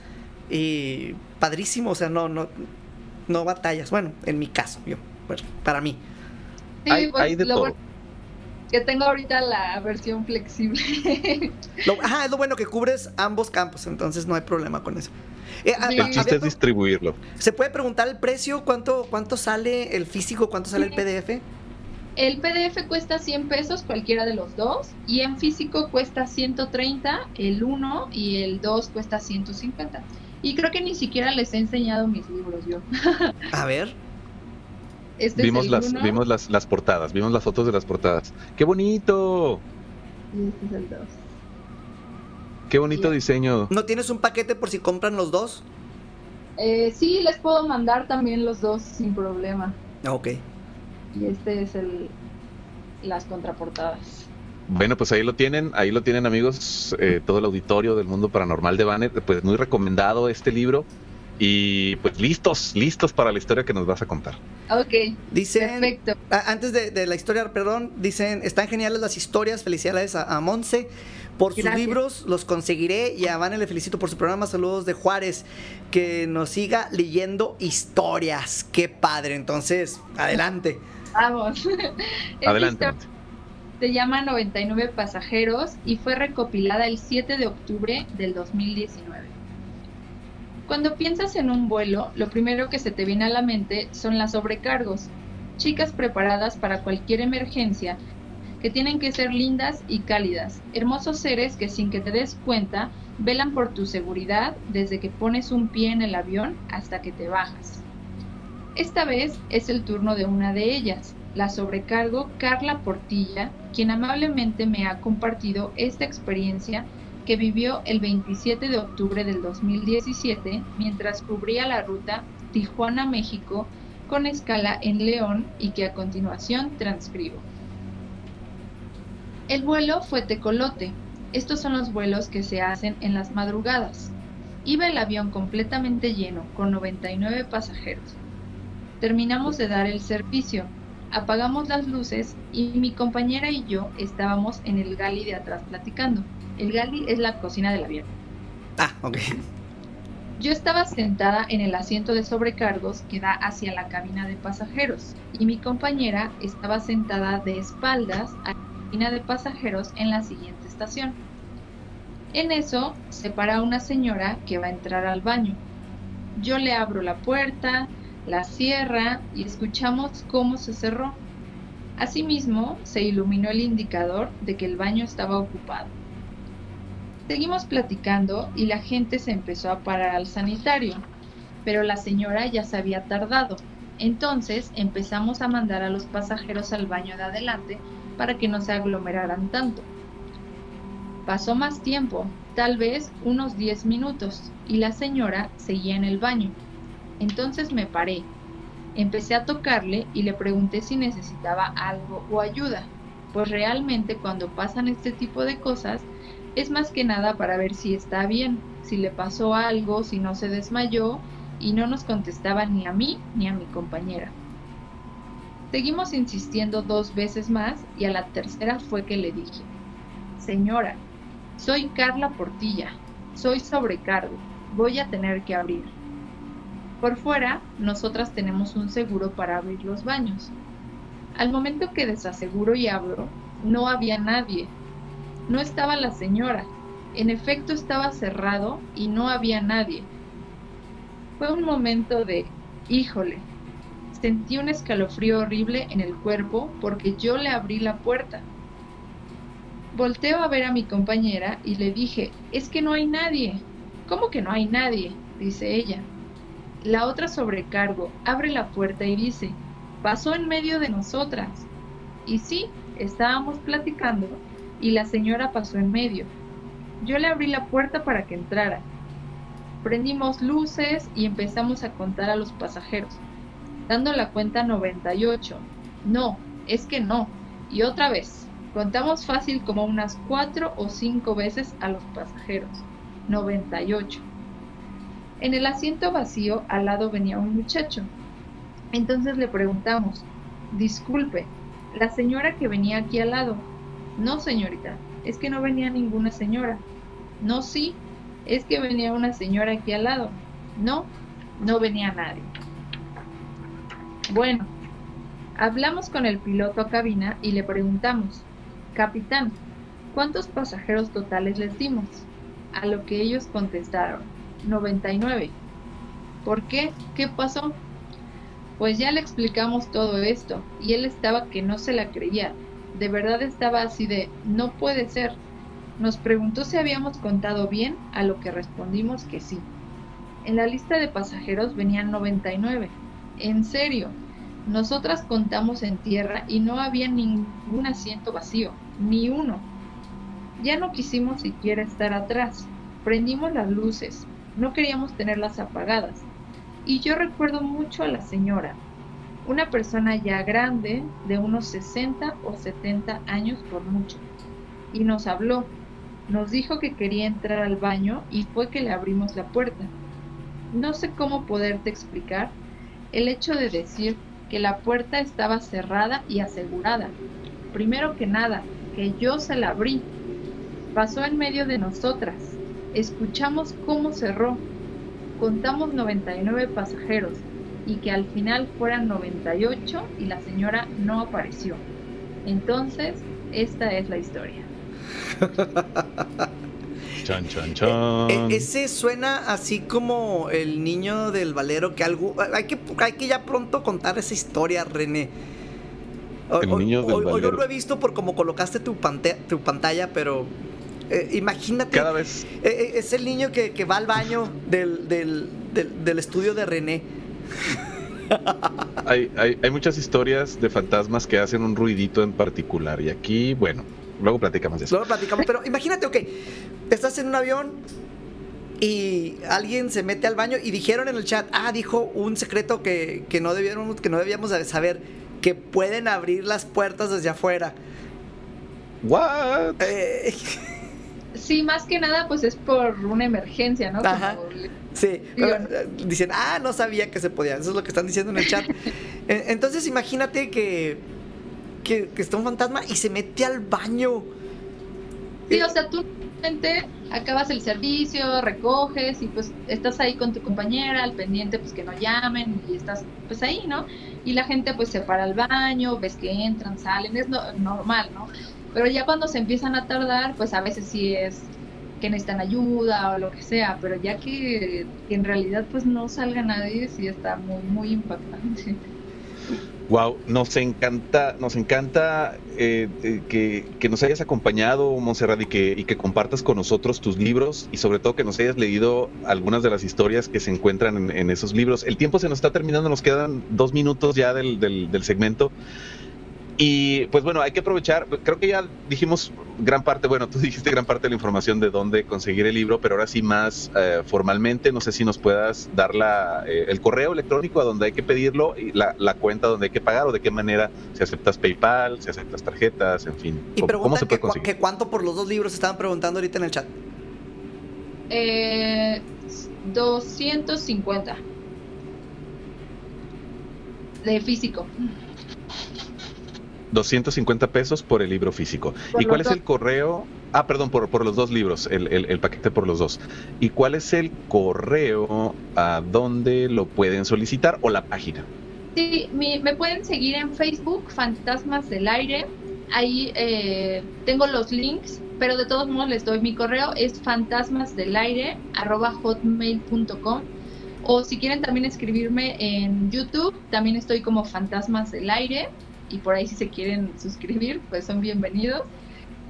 Speaker 3: y padrísimo, o sea, no, no, no batallas. Bueno, en mi caso, yo, para mí.
Speaker 4: Sí, hay, pues, de todo. que tengo ahorita la versión flexible.
Speaker 3: ajá, es lo bueno que cubres ambos campos, entonces no hay problema con eso.
Speaker 1: Eh, el chiste es distribuirlo.
Speaker 3: ¿Se puede preguntar el precio? ¿Cuánto, cuánto sale el físico? ¿Cuánto sale el PDF?
Speaker 4: El PDF cuesta 100 pesos cualquiera de los dos y en físico cuesta 130 el 1 y el 2 cuesta 150. Y creo que ni siquiera les he enseñado mis libros yo.
Speaker 3: A ver.
Speaker 4: Este
Speaker 1: vimos
Speaker 4: es el
Speaker 1: las,
Speaker 4: uno
Speaker 1: vimos las, las portadas, vimos las fotos de las portadas. ¡Qué bonito!
Speaker 4: y este es el 2.
Speaker 1: ¡Qué bonito
Speaker 4: Sí.
Speaker 1: diseño!
Speaker 3: ¿No tienes un paquete por si compran los dos?
Speaker 4: Eh, sí, les puedo mandar también los dos sin problema.
Speaker 3: Ah, Ok.
Speaker 4: Y este es el las contraportadas.
Speaker 1: Bueno, pues ahí lo tienen, ahí lo tienen amigos, eh, todo el auditorio del mundo paranormal de Banner, pues muy recomendado este libro y pues listos, listos para la historia que nos vas a contar.
Speaker 4: Ok,
Speaker 3: Dicen,
Speaker 4: perfecto.
Speaker 3: antes de, de la historia, perdón, dicen, están geniales las historias, felicidades a, a Monse por sus
Speaker 4: Gracias.
Speaker 3: libros, los conseguiré y a Vane le felicito por su programa, saludos de Juárez, que nos siga leyendo historias, qué padre, entonces, adelante.
Speaker 4: Vamos.
Speaker 1: Adelante.
Speaker 4: Se llama 99 pasajeros y fue recopilada el 7 de octubre del 2019. Cuando piensas en un vuelo, lo primero que se te viene a la mente son las sobrecargos, chicas preparadas para cualquier emergencia, que tienen que ser lindas y cálidas, hermosos seres que sin que te des cuenta velan por tu seguridad desde que pones un pie en el avión hasta que te bajas. Esta vez es el turno de una de ellas, la sobrecargo Carla Portilla, quien amablemente me ha compartido esta experiencia que vivió el 27 de octubre del 2017 mientras cubría la ruta Tijuana-México con escala en León y que a continuación transcribo. El vuelo fue tecolote. Estos son los vuelos que se hacen en las madrugadas. Iba el avión completamente lleno, con 99 pasajeros. Terminamos de dar el servicio, apagamos las luces y mi compañera y yo estábamos en el gali de atrás platicando. El gali es la cocina del avión.
Speaker 3: Ah, ok.
Speaker 4: Yo estaba sentada en el asiento de sobrecargos que da hacia la cabina de pasajeros y mi compañera estaba sentada de espaldas a la cabina de pasajeros en la siguiente estación. En eso se para una señora que va a entrar al baño. Yo le abro la puerta, la cierra y escuchamos cómo se cerró. Asimismo, se iluminó el indicador de que el baño estaba ocupado. Seguimos platicando y la gente se empezó a parar al sanitario, pero la señora ya se había tardado. Entonces empezamos a mandar a los pasajeros al baño de adelante para que no se aglomeraran tanto. Pasó más tiempo, tal vez unos 10 minutos, y la señora seguía en el baño. Entonces me paré. Empecé a tocarle y le pregunté si necesitaba algo o ayuda, pues realmente cuando pasan este tipo de cosas es más que nada para ver si está bien, si le pasó algo, si no se desmayó, y no nos contestaba ni a mí ni a mi compañera. Seguimos insistiendo dos veces más y a la tercera fue que le dije, Señora, soy Carla Portilla, soy sobrecargo, voy a tener que abrir. Por fuera, nosotras tenemos un seguro para abrir los baños. Al momento que desaseguro y abro, no había nadie. No estaba la señora. En efecto estaba cerrado y no había nadie. Fue un momento de, híjole, sentí un escalofrío horrible en el cuerpo porque yo le abrí la puerta. Volteo a ver a mi compañera y le dije, es que no hay nadie. ¿Cómo que no hay nadie? dice ella. La otra sobrecargo abre la puerta y dice, pasó en medio de nosotras. Y sí, estábamos platicando y la señora pasó en medio. Yo le abrí la puerta para que entrara. Prendimos luces y empezamos a contar a los pasajeros, dando la cuenta 98. No, es que no. Y otra vez, contamos fácil como unas cuatro o cinco veces a los pasajeros. 98. En el asiento vacío al lado venía un muchacho. Entonces le preguntamos, disculpe, la señora que venía aquí al lado. No, señorita, es que no venía ninguna señora. No, sí, es que venía una señora aquí al lado. No, no venía nadie. Bueno, hablamos con el piloto a cabina y le preguntamos, capitán, ¿cuántos pasajeros totales les dimos? A lo que ellos contestaron, 99. ¿Por qué? ¿Qué pasó? Pues ya le explicamos todo esto y él estaba que no se la creía. De verdad estaba así de, no puede ser. Nos preguntó si habíamos contado bien, a lo que respondimos que sí. En la lista de pasajeros venían 99. En serio, nosotras contamos en tierra y no había ningún asiento vacío, ni uno. Ya no quisimos siquiera estar atrás. Prendimos las luces, no queríamos tenerlas apagadas. Y yo recuerdo mucho a la señora, una persona ya grande, de unos 60 o 70 años por mucho. Y nos habló, nos dijo que quería entrar al baño y fue que le abrimos la puerta. No sé cómo poderte explicar el hecho de decir que la puerta estaba cerrada y asegurada. Primero que nada, que yo se la abrí. Pasó en medio de nosotras. Escuchamos cómo cerró. Contamos 99 pasajeros y que al final fueran 98 y la señora no apareció. Entonces, esta es la historia.
Speaker 1: Chan, chan, chan.
Speaker 3: E- ese suena así como el niño del valero que algo hay que hay que ya pronto contar esa historia, René. O-
Speaker 1: El
Speaker 3: o-
Speaker 1: niño del
Speaker 3: o- o yo
Speaker 1: valero.
Speaker 3: lo he visto por como colocaste tu, pante- tu pantalla, pero eh, imagínate.
Speaker 1: Cada vez
Speaker 3: eh, eh, es el niño que, que va al baño del, del, del- del estudio de René.
Speaker 1: hay, hay, hay muchas historias de fantasmas que hacen un ruidito en particular. Y aquí, bueno, luego platicamos de eso.
Speaker 3: Luego platicamos, pero imagínate, ok, estás en un avión y alguien se mete al baño y dijeron en el chat, ah, dijo un secreto que, que no debieron, que no debíamos de saber, que pueden abrir las puertas desde afuera.
Speaker 1: ¿What?
Speaker 3: Eh,
Speaker 4: Sí, más que nada, pues es por una emergencia, ¿no?
Speaker 3: Ajá.
Speaker 4: Como
Speaker 3: sí,
Speaker 4: Digo,
Speaker 3: eh, dicen, ah, no sabía que se podía, eso es lo que están diciendo en el chat. Eh, Entonces imagínate que, que, que está un fantasma y se mete al baño.
Speaker 4: Sí, o sea, tú realmente acabas el servicio, recoges y pues estás ahí con tu compañera al pendiente, pues que no llamen y estás pues ahí, ¿no? Y la gente pues se para al baño, ves que entran, salen, es no- normal, ¿no? Pero ya cuando se empiezan a tardar, pues a veces sí es que necesitan ayuda o lo que sea, pero ya que, en realidad pues no salga nadie, sí está muy, muy impactante.
Speaker 1: Wow, nos encanta, nos encanta eh, eh, que, que nos hayas acompañado, Monserrat, y que, y que compartas con nosotros tus libros y sobre todo que nos hayas leído algunas de las historias que se encuentran en, en esos libros. El tiempo se nos está terminando, nos quedan dos minutos ya del, del, del segmento. Y pues bueno, hay que aprovechar, creo que ya dijimos gran parte, bueno, tú dijiste gran parte de la información de dónde conseguir el libro, pero ahora sí más eh, formalmente, no sé si nos puedas dar la, eh, el correo electrónico a donde hay que pedirlo y la, la cuenta donde hay que pagar o de qué manera, si aceptas PayPal, si aceptas tarjetas, en fin.
Speaker 3: Y
Speaker 1: ¿Cómo, se
Speaker 3: que,
Speaker 1: puede
Speaker 3: cua-
Speaker 1: conseguir?
Speaker 3: que cuánto por los dos libros estaban preguntando ahorita en el chat.
Speaker 4: Eh, 250 de físico.
Speaker 1: 250 pesos por el libro físico.
Speaker 4: Por
Speaker 1: ¿Y cuál es el correo? Ah, perdón, por, por los dos libros, el, el- el paquete por los dos. ¿Y cuál es el correo a donde lo pueden solicitar o la página?
Speaker 4: Sí, mi- me pueden seguir en Facebook, Fantasmas del Aire. Ahí eh, tengo los links, pero de todos modos les doy mi correo, es fantasmasdelaire.hotmail.com o si quieren también escribirme en YouTube, también estoy como Fantasmas del Aire y por ahí si se quieren suscribir, pues son bienvenidos.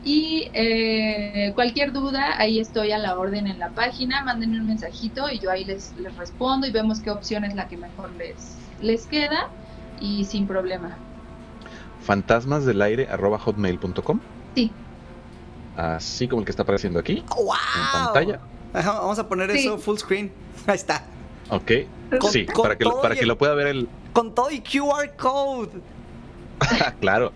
Speaker 4: Y eh, cualquier duda, ahí estoy a la orden en la página, mándenme un mensajito y yo ahí les, les respondo y vemos qué opción es la que mejor les, les queda y sin problema.
Speaker 1: fantasmasdelaire.hotmail.com
Speaker 4: Sí,
Speaker 1: Así como el que está apareciendo aquí
Speaker 3: ¡Wow!
Speaker 1: en pantalla.
Speaker 3: Ajá, vamos a poner
Speaker 4: Sí.
Speaker 3: eso full screen. Ahí está.
Speaker 1: Ok.
Speaker 3: Con-
Speaker 1: Sí,
Speaker 3: con
Speaker 1: para que, para que lo pueda ver el...
Speaker 3: Con todo y QR code.
Speaker 1: Claro.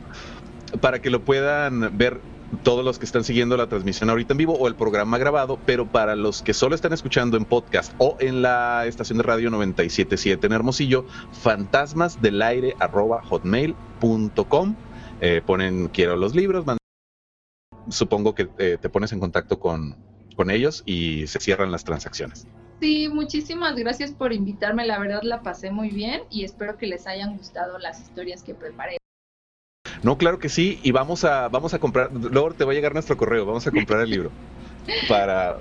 Speaker 1: Para que lo puedan ver todos los que están siguiendo la transmisión ahorita en vivo o el programa grabado, pero para los que solo están escuchando en podcast o en la estación de radio 977 en Hermosillo, fantasmasdelaire@hotmail.com eh, ponen quiero los libros, supongo que eh, te pones en contacto con, con ellos y se cierran las transacciones.
Speaker 4: sí, muchísimas gracias por invitarme, la verdad la pasé muy bien y espero que les hayan gustado las historias que preparé.
Speaker 1: No, claro que sí, y vamos a, vamos a comprar, luego te va a llegar nuestro correo, vamos a comprar el libro para,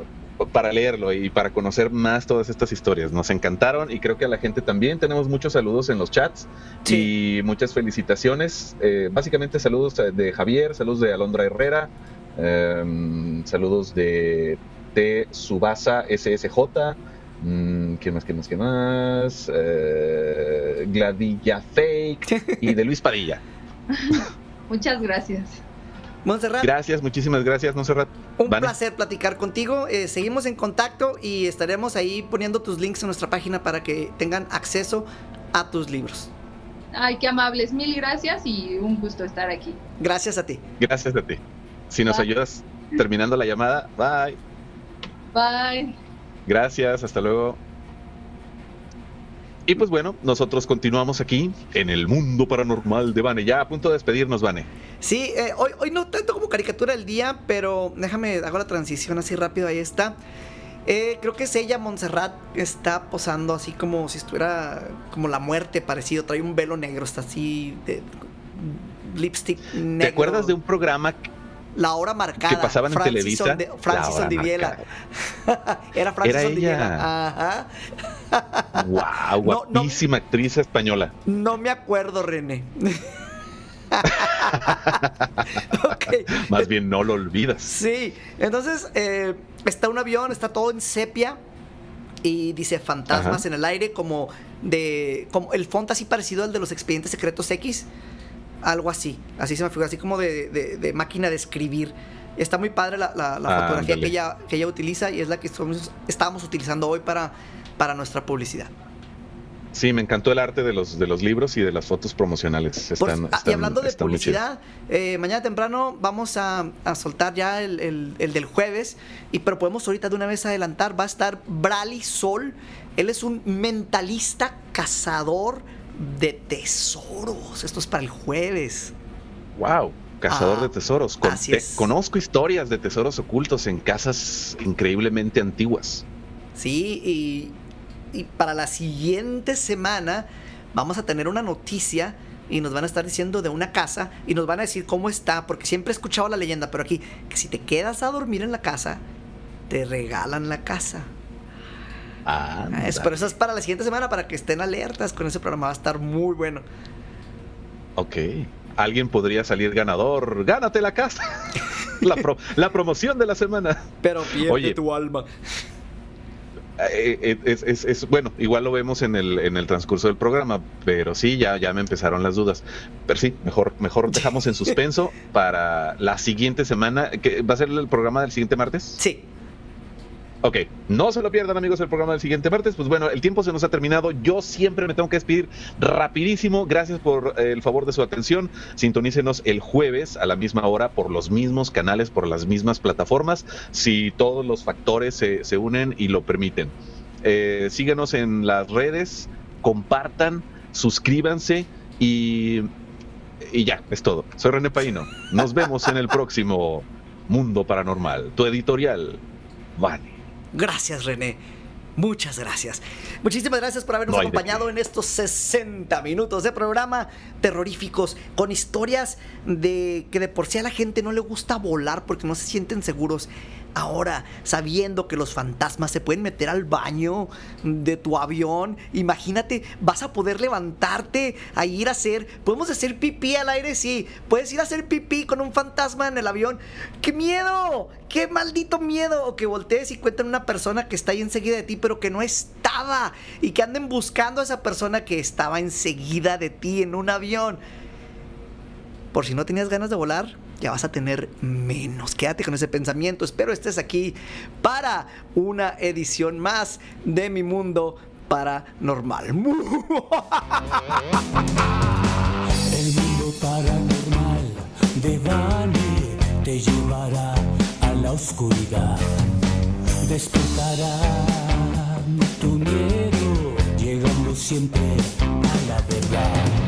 Speaker 1: para leerlo y para conocer más todas estas historias. Nos encantaron y creo que a la gente también. Tenemos muchos saludos en los chats y muchas felicitaciones. Eh, básicamente saludos de Javier, saludos de Alondra Herrera, em, saludos de T. Subasa SSJ. Mm, ¿Qué más? ¿Qué más? ¿Qué más? Eh, Gladilla Fake y de Luis Padilla.
Speaker 4: Muchas gracias.
Speaker 3: Montserrat.
Speaker 1: Gracias, muchísimas gracias, Montserrat.
Speaker 3: Un placer platicar contigo. Eh, seguimos en contacto y estaremos ahí poniendo tus links en nuestra página para que tengan acceso a tus libros.
Speaker 4: Ay, qué amables. Mil gracias y un gusto estar aquí.
Speaker 3: Gracias a ti.
Speaker 1: Gracias a ti. Si nos ayudas terminando la llamada, bye.
Speaker 4: Bye.
Speaker 1: Gracias, hasta luego. Y pues bueno, nosotros continuamos aquí en el mundo paranormal de Vane. Ya a punto de despedirnos, Vane.
Speaker 3: Sí, eh, hoy, hoy no tanto como caricatura del día, pero déjame, hago la transición así rápido, ahí está. Eh, creo que es ella, Montserrat, está posando así como si estuviera como la muerte parecido. Trae un velo negro, está así de lipstick negro.
Speaker 1: ¿Te acuerdas de un programa
Speaker 3: la hora marcada.
Speaker 1: Que pasaban en Televisa.
Speaker 3: Francis Ondiviela. Era Francis
Speaker 1: Era
Speaker 3: Ondiviela.
Speaker 1: Ajá. Wow, guapísima actriz española.
Speaker 3: No me acuerdo, René.
Speaker 1: okay. Más bien no lo olvidas.
Speaker 3: Sí, entonces eh, está un avión, está todo en sepia y dice fantasmas en el aire como de como el font así parecido al de los expedientes secretos X algo así. Así se me figura, así como de, máquina de escribir. Está muy padre la, fotografía que ella, que ella utiliza y es la que estábamos utilizando hoy para, para nuestra publicidad.
Speaker 1: Sí, me encantó el arte de los, de los libros y de las fotos promocionales.
Speaker 3: Ah, y hablando de publicidad, eh, mañana temprano vamos a, soltar ya el, del jueves, y pero podemos ahorita de una vez adelantar, va a estar Brali Sol. Él es un mentalista cazador de tesoros. Esto es para el jueves.
Speaker 1: Wow, cazador de ah, tesoros. conozco historias de tesoros ocultos en casas increíblemente antiguas.
Speaker 3: Sí, y, y para la siguiente semana vamos a tener una noticia y nos van a estar diciendo de una casa y nos van a decir cómo está, porque siempre he escuchado la leyenda, pero aquí, que si te quedas a dormir en la casa, te regalan la casa. Ah, es, pero eso es para la siguiente semana, para que estén alertas con ese programa. Va a estar muy bueno.
Speaker 1: Ok. Alguien podría salir ganador. Gánate la casa. la, promoción de la semana.
Speaker 3: Pero pierde tu alma.
Speaker 1: Eh, eh, es, bueno, igual lo vemos en el, en el transcurso del programa, pero sí, ya, ya me empezaron las dudas. Pero sí, mejor, mejor dejamos en suspenso para la siguiente semana. que ¿Va a ser el programa del siguiente martes?
Speaker 3: Sí.
Speaker 1: Ok, no se lo pierdan amigos el programa del siguiente martes. Pues bueno, el tiempo se nos ha terminado. Yo siempre me tengo que despedir rapidísimo. Gracias por eh, el favor de su atención. Sintonícenos el jueves a la misma hora por los mismos canales, por las mismas plataformas, si todos los factores se, unen y lo permiten. Eh, síguenos en las redes, compartan, suscríbanse y, y ya, es todo. Soy René Paino. Nos vemos en el próximo Mundo Paranormal, tu editorial. Vale.
Speaker 3: Gracias, René. Muchas gracias. Muchísimas gracias por habernos acompañado en estos 60 minutos de programa terroríficos con historias de que de por sí a la gente no le gusta volar porque no se sienten seguros. Ahora, sabiendo que los fantasmas se pueden meter al baño de tu avión, imagínate, vas a poder levantarte a ir a hacer, podemos hacer pipí al aire, sí, puedes ir a hacer pipí con un fantasma en el avión. ¡Qué miedo! ¡Qué maldito miedo! O que voltees y cuenten una persona que está ahí enseguida de ti, pero que no estaba, y que anden buscando a esa persona que estaba enseguida de ti en un avión. Por si no tenías ganas de volar, ya vas a tener menos. Quédate con ese pensamiento. Espero estés aquí para una edición más de mi mundo paranormal. El
Speaker 2: mundo paranormal de Bani te llevará a la oscuridad. Despertará tu miedo, llegando siempre a la verdad.